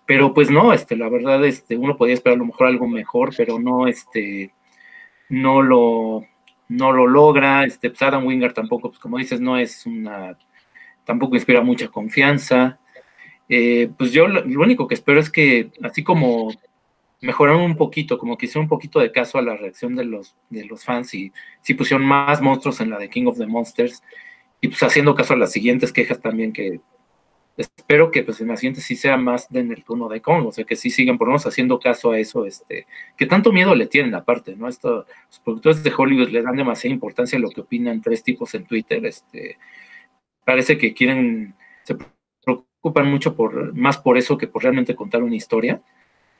pero pues no, este, la verdad, este, uno podía esperar a lo mejor algo mejor, pero no, este, no lo, no lo logra. Este, pues Adam Winger tampoco, pues como dices, no es una, tampoco inspira mucha confianza. Eh, pues yo lo, único que espero es que, así como mejoraron un poquito, como que hicieron un poquito de caso a la reacción de los, de los fans y si pusieron más monstruos en la de King of the Monsters y pues haciendo caso a las siguientes quejas también que espero que pues en la siguiente sí sea más de en el turno de Kong, o sea que sí sigan por lo menos haciendo caso a eso, este, que tanto miedo le tienen aparte, ¿no? Esto, los productores de Hollywood le dan demasiada importancia a lo que opinan tres tipos en Twitter, este, parece que quieren, se preocupan mucho por, más por eso que por realmente contar una historia,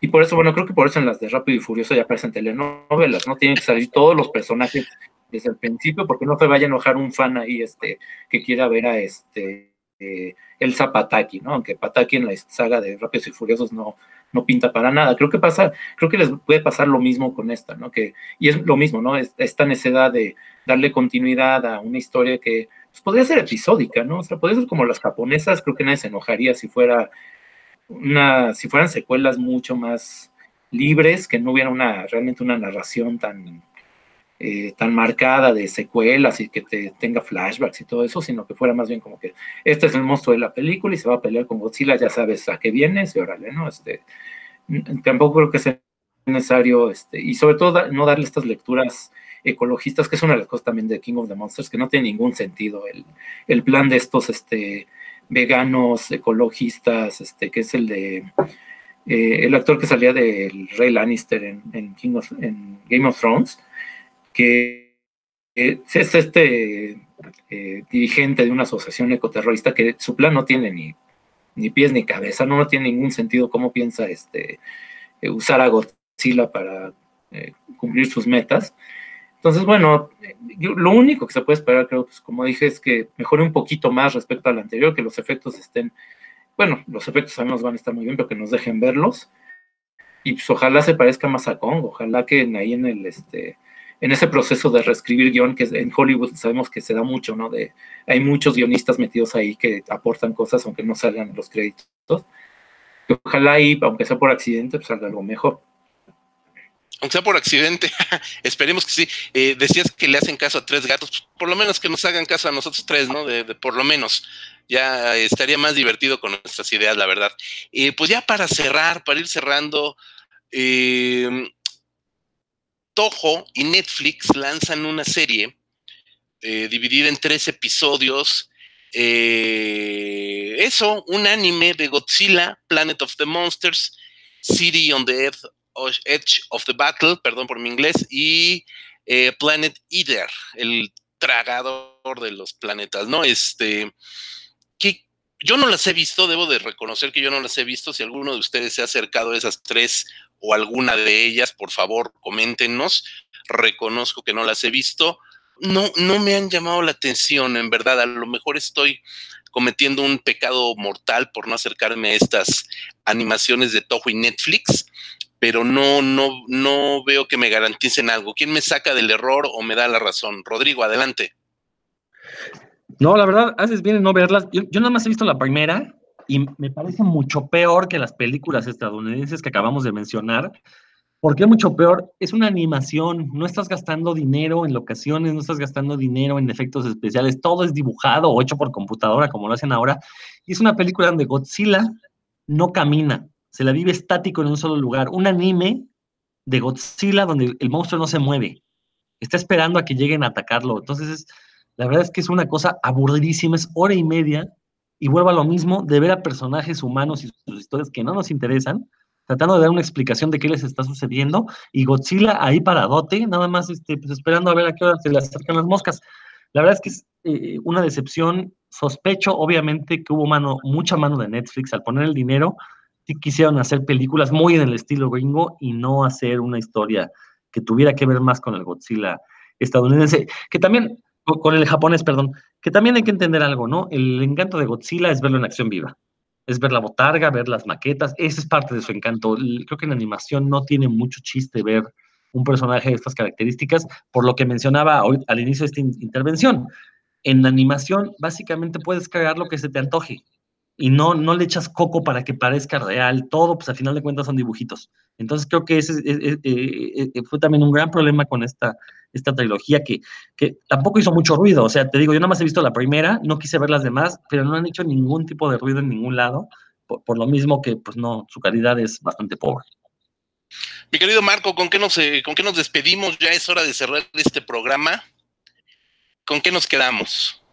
Y por eso, bueno, creo que por eso en las de Rápido y Furioso ya aparecen telenovelas, ¿no? Tienen que salir todos los personajes desde el principio, porque no se vaya a enojar un fan ahí este, que quiera ver a este eh, el Zapataki, ¿no? Aunque Pataki en la saga de Rápidos y Furiosos no, no pinta para nada. Creo que pasa, creo que les puede pasar lo mismo con esta, ¿no? Que, y es lo mismo, ¿no? Esta necesidad de darle continuidad a una historia que pues, podría ser episódica, ¿no? O sea, podría ser como las japonesas, creo que nadie se enojaría si fuera una, si fueran secuelas mucho más libres, que no hubiera una, realmente una narración tan, eh, tan marcada de secuelas y que te tenga flashbacks y todo eso, sino que fuera más bien como que este es el monstruo de la película y se va a pelear con Godzilla, ya sabes a qué vienes y órale, ¿no? Este, tampoco creo que sea necesario, este, y sobre todo no darle estas lecturas ecologistas, que es una de las cosas también de King of the Monsters, que no tiene ningún sentido el, el plan de estos este, veganos ecologistas, este, que es el de eh, el actor que salía del Rey Lannister en, King of, en Game of Thrones, que es este eh, dirigente de una asociación ecoterrorista que su plan no tiene ni, ni pies ni cabeza, no, tiene ningún sentido cómo piensa este, eh, usar a Godzilla para cumplir sus metas. Entonces, bueno, lo único que se puede esperar, creo, pues como dije, es que mejore un poquito más respecto al anterior, que los efectos estén, bueno, los efectos sabemos van a estar muy bien, pero que nos dejen verlos. Y pues ojalá se parezca más a Kong, ojalá que ahí en el, este, en ese proceso de reescribir guion, que en Hollywood sabemos que se da mucho, ¿no? De, hay muchos guionistas metidos ahí que aportan cosas aunque no salgan los créditos. ojalá ahí, aunque sea por accidente, pues salga algo mejor aunque sea por accidente, esperemos que sí. Eh, decías que le hacen caso a tres gatos, pues, por lo menos que nos hagan caso a nosotros tres, ¿no? De, por lo menos. Ya estaría más divertido con nuestras ideas, la verdad. Eh, pues ya para cerrar, para ir cerrando, eh, Toho y Netflix lanzan una serie dividida en tres episodios. eso, un anime de Godzilla, Planet of the Monsters, City on the Earth Edge of the Battle, perdón por mi inglés, y eh, Planet Eater, el tragador de los planetas, ¿no? Este, que yo no las he visto, debo de reconocer que yo no las he visto. Si alguno de ustedes se ha acercado a esas tres o alguna de ellas, por favor, coméntenos. Reconozco que no las he visto. No, no me han llamado la atención, en verdad. A lo mejor estoy cometiendo un pecado mortal por no acercarme a estas animaciones de Toho y Netflix, pero no, no, no veo que me garanticen algo. ¿Quién me saca del error o me da la razón? Rodrigo, adelante. No, la verdad, haces bien en no verlas. Yo, nada más he visto la primera y me parece mucho peor que las películas estadounidenses que acabamos de mencionar. ¿Por qué mucho peor? Es una animación, no estás gastando dinero en locaciones, no estás gastando dinero en efectos especiales, todo es dibujado o hecho por computadora como lo hacen ahora. Y es una película donde Godzilla no camina, se la vive estático en un solo lugar. Un anime de Godzilla donde el monstruo no se mueve. Está esperando a que lleguen a atacarlo. Entonces, la verdad es que es una cosa aburridísima. Es hora y media y vuelvo a lo mismo de ver a personajes humanos y sus historias que no nos interesan, tratando de dar una explicación de qué les está sucediendo y Godzilla ahí paradote, nada más este, pues esperando a ver a qué hora se le acercan las moscas. La verdad es que es eh, una decepción. Sospecho, obviamente, que hubo mano, mucha mano de Netflix al poner el dinero sí quisieron hacer películas muy en el estilo gringo y no hacer una historia que tuviera que ver más con el Godzilla estadounidense, que también, con el japonés, perdón, que también hay que entender algo, ¿no? El encanto de Godzilla es verlo en acción viva, es ver la botarga, ver las maquetas, esa es parte de su encanto. Creo que en animación no tiene mucho chiste ver un personaje de estas características, por lo que mencionaba al inicio de esta intervención. En animación, básicamente puedes crear lo que se te antoje y no, no le echas coco para que parezca real, todo, pues al final de cuentas son dibujitos. Entonces creo que ese eh, eh, eh, fue también un gran problema con esta, esta trilogía que, que tampoco hizo mucho ruido. O sea, te digo, yo nada más he visto la primera, no quise ver las demás, pero no han hecho ningún tipo de ruido en ningún lado, por, lo mismo que, pues no, su calidad es bastante pobre. Mi querido Marco, ¿con qué, nos, ¿con qué nos despedimos? Ya es hora de cerrar este programa. ¿Con qué nos quedamos?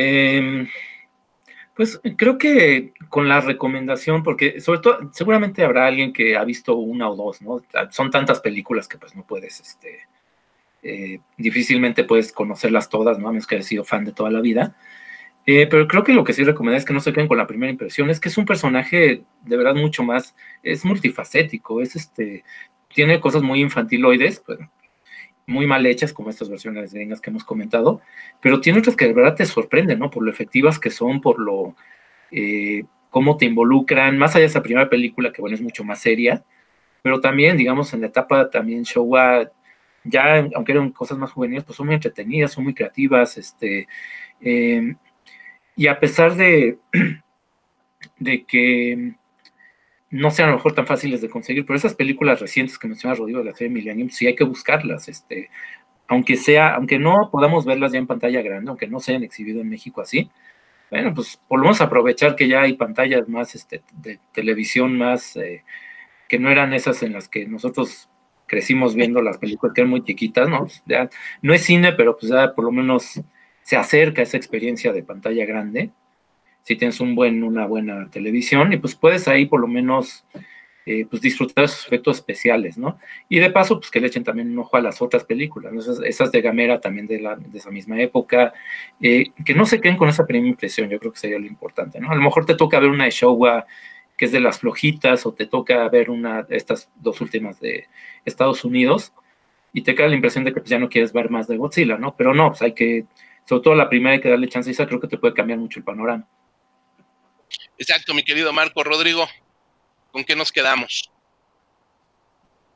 Em, pues creo que con la recomendación, porque sobre todo seguramente habrá alguien que ha visto una o dos, ¿no? Son tantas películas que pues no puedes, este, eh, difícilmente puedes conocerlas todas, ¿no? A menos que hayas sido fan de toda la vida. Eh, pero creo que lo que sí recomendaría es que no se queden con la primera impresión. Es que es un personaje de verdad mucho más, es multifacético, es este, tiene cosas muy infantiloides, pues, muy mal hechas, como estas versiones gringas que hemos comentado, pero tiene otras que de verdad te sorprenden, ¿no? Por lo efectivas que son, por lo, eh, cómo te involucran, más allá de esa primera película, que bueno, es mucho más seria, pero también, digamos, en la etapa también Showa, ya, aunque eran cosas más juveniles, pues son muy entretenidas, son muy creativas, este, eh, y a pesar de, de que no sean a lo mejor tan fáciles de conseguir, pero esas películas recientes que menciona Rodrigo de la serie Millennium, sí hay que buscarlas, este, aunque sea, aunque no podamos verlas ya en pantalla grande, aunque no se hayan exhibido en México así, bueno, pues por lo menos aprovechar que ya hay pantallas más este, de televisión más, eh, que no eran esas en las que nosotros crecimos viendo las películas que eran muy chiquitas, ¿no? Ya, no es cine, pero pues ya por lo menos se acerca a esa experiencia de pantalla grande, si tienes un buen, una buena televisión, y pues puedes ahí por lo menos eh, pues disfrutar de esos efectos especiales, ¿no? Y de paso, pues que le echen también un ojo a las otras películas, esas, de Gamera también de, la, de esa misma época, eh, que no se queden con esa primera impresión, yo creo que sería lo importante, ¿no? A lo mejor te toca ver una de Showa que es de las flojitas, o te toca ver una de estas dos últimas de Estados Unidos, y te queda la impresión de que pues, ya no quieres ver más de Godzilla, ¿no? Pero no, pues hay que sobre todo la primera hay que darle chance, esa creo que te puede cambiar mucho el panorama. Exacto, mi querido Marco Rodrigo, ¿con qué nos quedamos?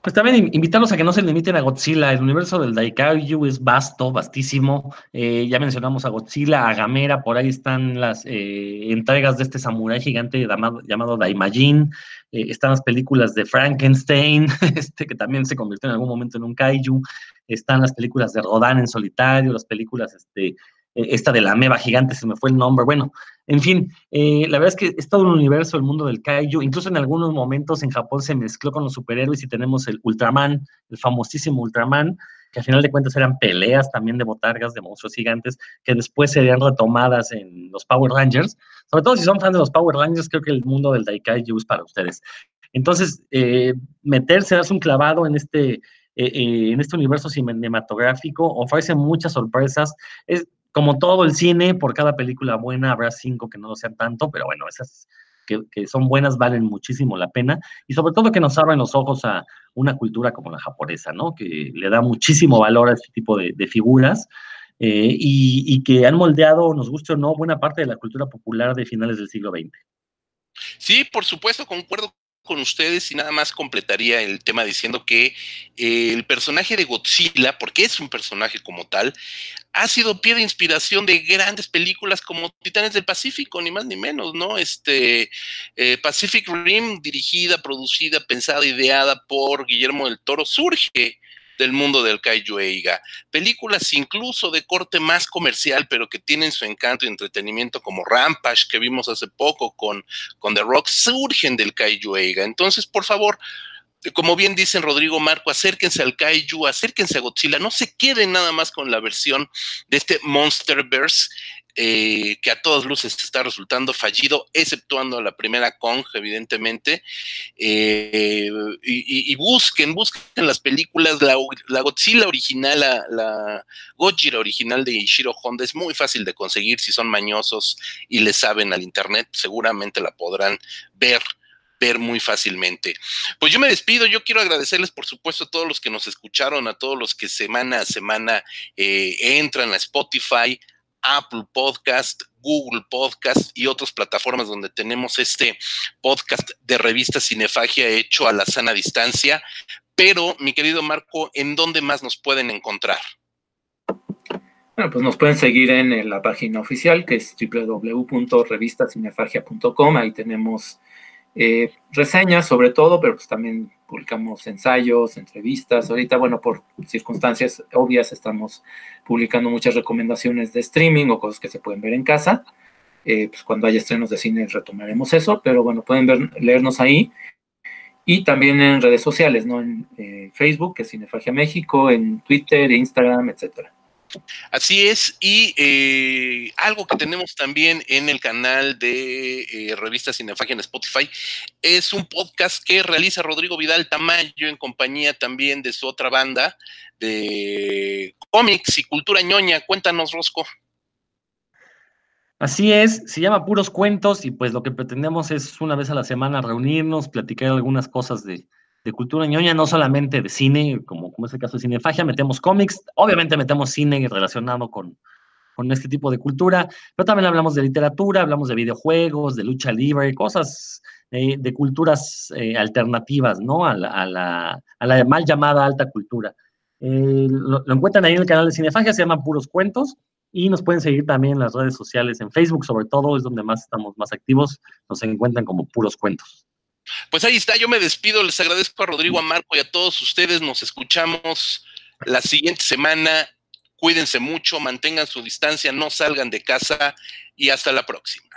Pues también invitarlos a que no se limiten a Godzilla. El universo del Daikaiju es vasto, vastísimo. Eh, ya mencionamos a Godzilla, a Gamera, por ahí están las eh, entregas de este samurái gigante llamado, llamado Daimajin. Eh, están las películas de Frankenstein, este, que también se convirtió en algún momento en un kaiju. Están las películas de Rodan en solitario, las películas este, esta de la meba gigante, se me fue el nombre, bueno, en fin, eh, la verdad es que es todo un universo el mundo del kaiju, incluso en algunos momentos en Japón se mezcló con los superhéroes y tenemos el Ultraman, el famosísimo Ultraman, que al final de cuentas eran peleas también de botargas, de monstruos gigantes, que después serían retomadas en los Power Rangers. Sobre todo si son fans de los Power Rangers, creo que el mundo del Daikaiju es para ustedes. Entonces, eh, meterse, darse un clavado en este, en este universo cinematográfico ofrece muchas sorpresas. Es, como todo el cine, por cada película buena habrá cinco que no lo sean tanto, pero bueno, esas que, son buenas valen muchísimo la pena y sobre todo que nos abren los ojos a una cultura como la japonesa, ¿no? Que le da muchísimo valor a este tipo de, figuras eh, y, y, que han moldeado, nos guste o no, buena parte de la cultura popular de finales del siglo XX. Sí, por supuesto, concuerdo con ustedes y nada más completaría el tema diciendo que eh, el personaje de Godzilla, porque es un personaje como tal, ha sido pie de inspiración de grandes películas como Titanes del Pacífico, ni más ni menos, ¿no? Este eh, Pacific Rim, dirigida, producida, pensada, ideada por Guillermo del Toro, surge del mundo del kaiju eiga. Películas incluso de corte más comercial, pero que tienen su encanto y entretenimiento como Rampage, que vimos hace poco con, con The Rock, surgen del kaiju eiga. Entonces, por favor, como bien dicen Rodrigo Marco, acérquense al Kaiju, acérquense a Godzilla, no se queden nada más con la versión de este Monsterverse eh, que a todas luces está resultando fallido, exceptuando la primera Kong, evidentemente. Eh, y, busquen, busquen las películas, la, Godzilla original, la, la, original de Ishiro Honda, es muy fácil de conseguir si son mañosos y le saben al internet, seguramente la podrán ver ver muy fácilmente. Pues yo me despido, yo quiero agradecerles por supuesto a todos los que nos escucharon, a todos los que semana a semana eh, entran a Spotify, Apple Podcast, Google Podcast y otras plataformas donde tenemos este podcast de revista Cinefagia hecho a la sana distancia. Pero, mi querido Marco, ¿en dónde más nos pueden encontrar? Bueno, pues nos pueden seguir en la página oficial que es www.revistacinefagia.com. Ahí tenemos eh, reseñas sobre todo, pero pues también publicamos ensayos, entrevistas. Ahorita, bueno, por circunstancias obvias estamos publicando muchas recomendaciones de streaming o cosas que se pueden ver en casa. Eh, pues cuando haya estrenos de cine retomaremos eso, pero bueno, pueden ver, leernos ahí. Y también en redes sociales, ¿no? En eh, Facebook, que es Cinefagia México, en Twitter, Instagram, etcétera. Así es, y eh, algo que tenemos también en el canal de eh, Revista Cinefagia en Spotify es un podcast que realiza Rodrigo Vidal Tamayo en compañía también de su otra banda de cómics y cultura ñoña. Cuéntanos, Rosco. Así es, se llama Puros Cuentos y pues lo que pretendemos es una vez a la semana reunirnos, platicar algunas cosas de, cultura ñoña, no solamente de cine, como, como es el caso de Cinefagia, metemos cómics, obviamente metemos cine relacionado con, con este tipo de cultura, pero también hablamos de literatura, hablamos de videojuegos, de lucha libre, cosas eh, de culturas eh, alternativas, ¿no? A la, mal llamada alta cultura. Eh, lo, lo, encuentran ahí en el canal de Cinefagia, se llama Puros Cuentos. Y nos pueden seguir también en las redes sociales, en Facebook sobre todo, es donde más estamos más activos. Nos encuentran como puros cuentos. Pues ahí está, yo me despido, les agradezco a Rodrigo, a Marco y a todos ustedes. Nos escuchamos la siguiente semana. Cuídense mucho, mantengan su distancia, no salgan de casa y hasta la próxima.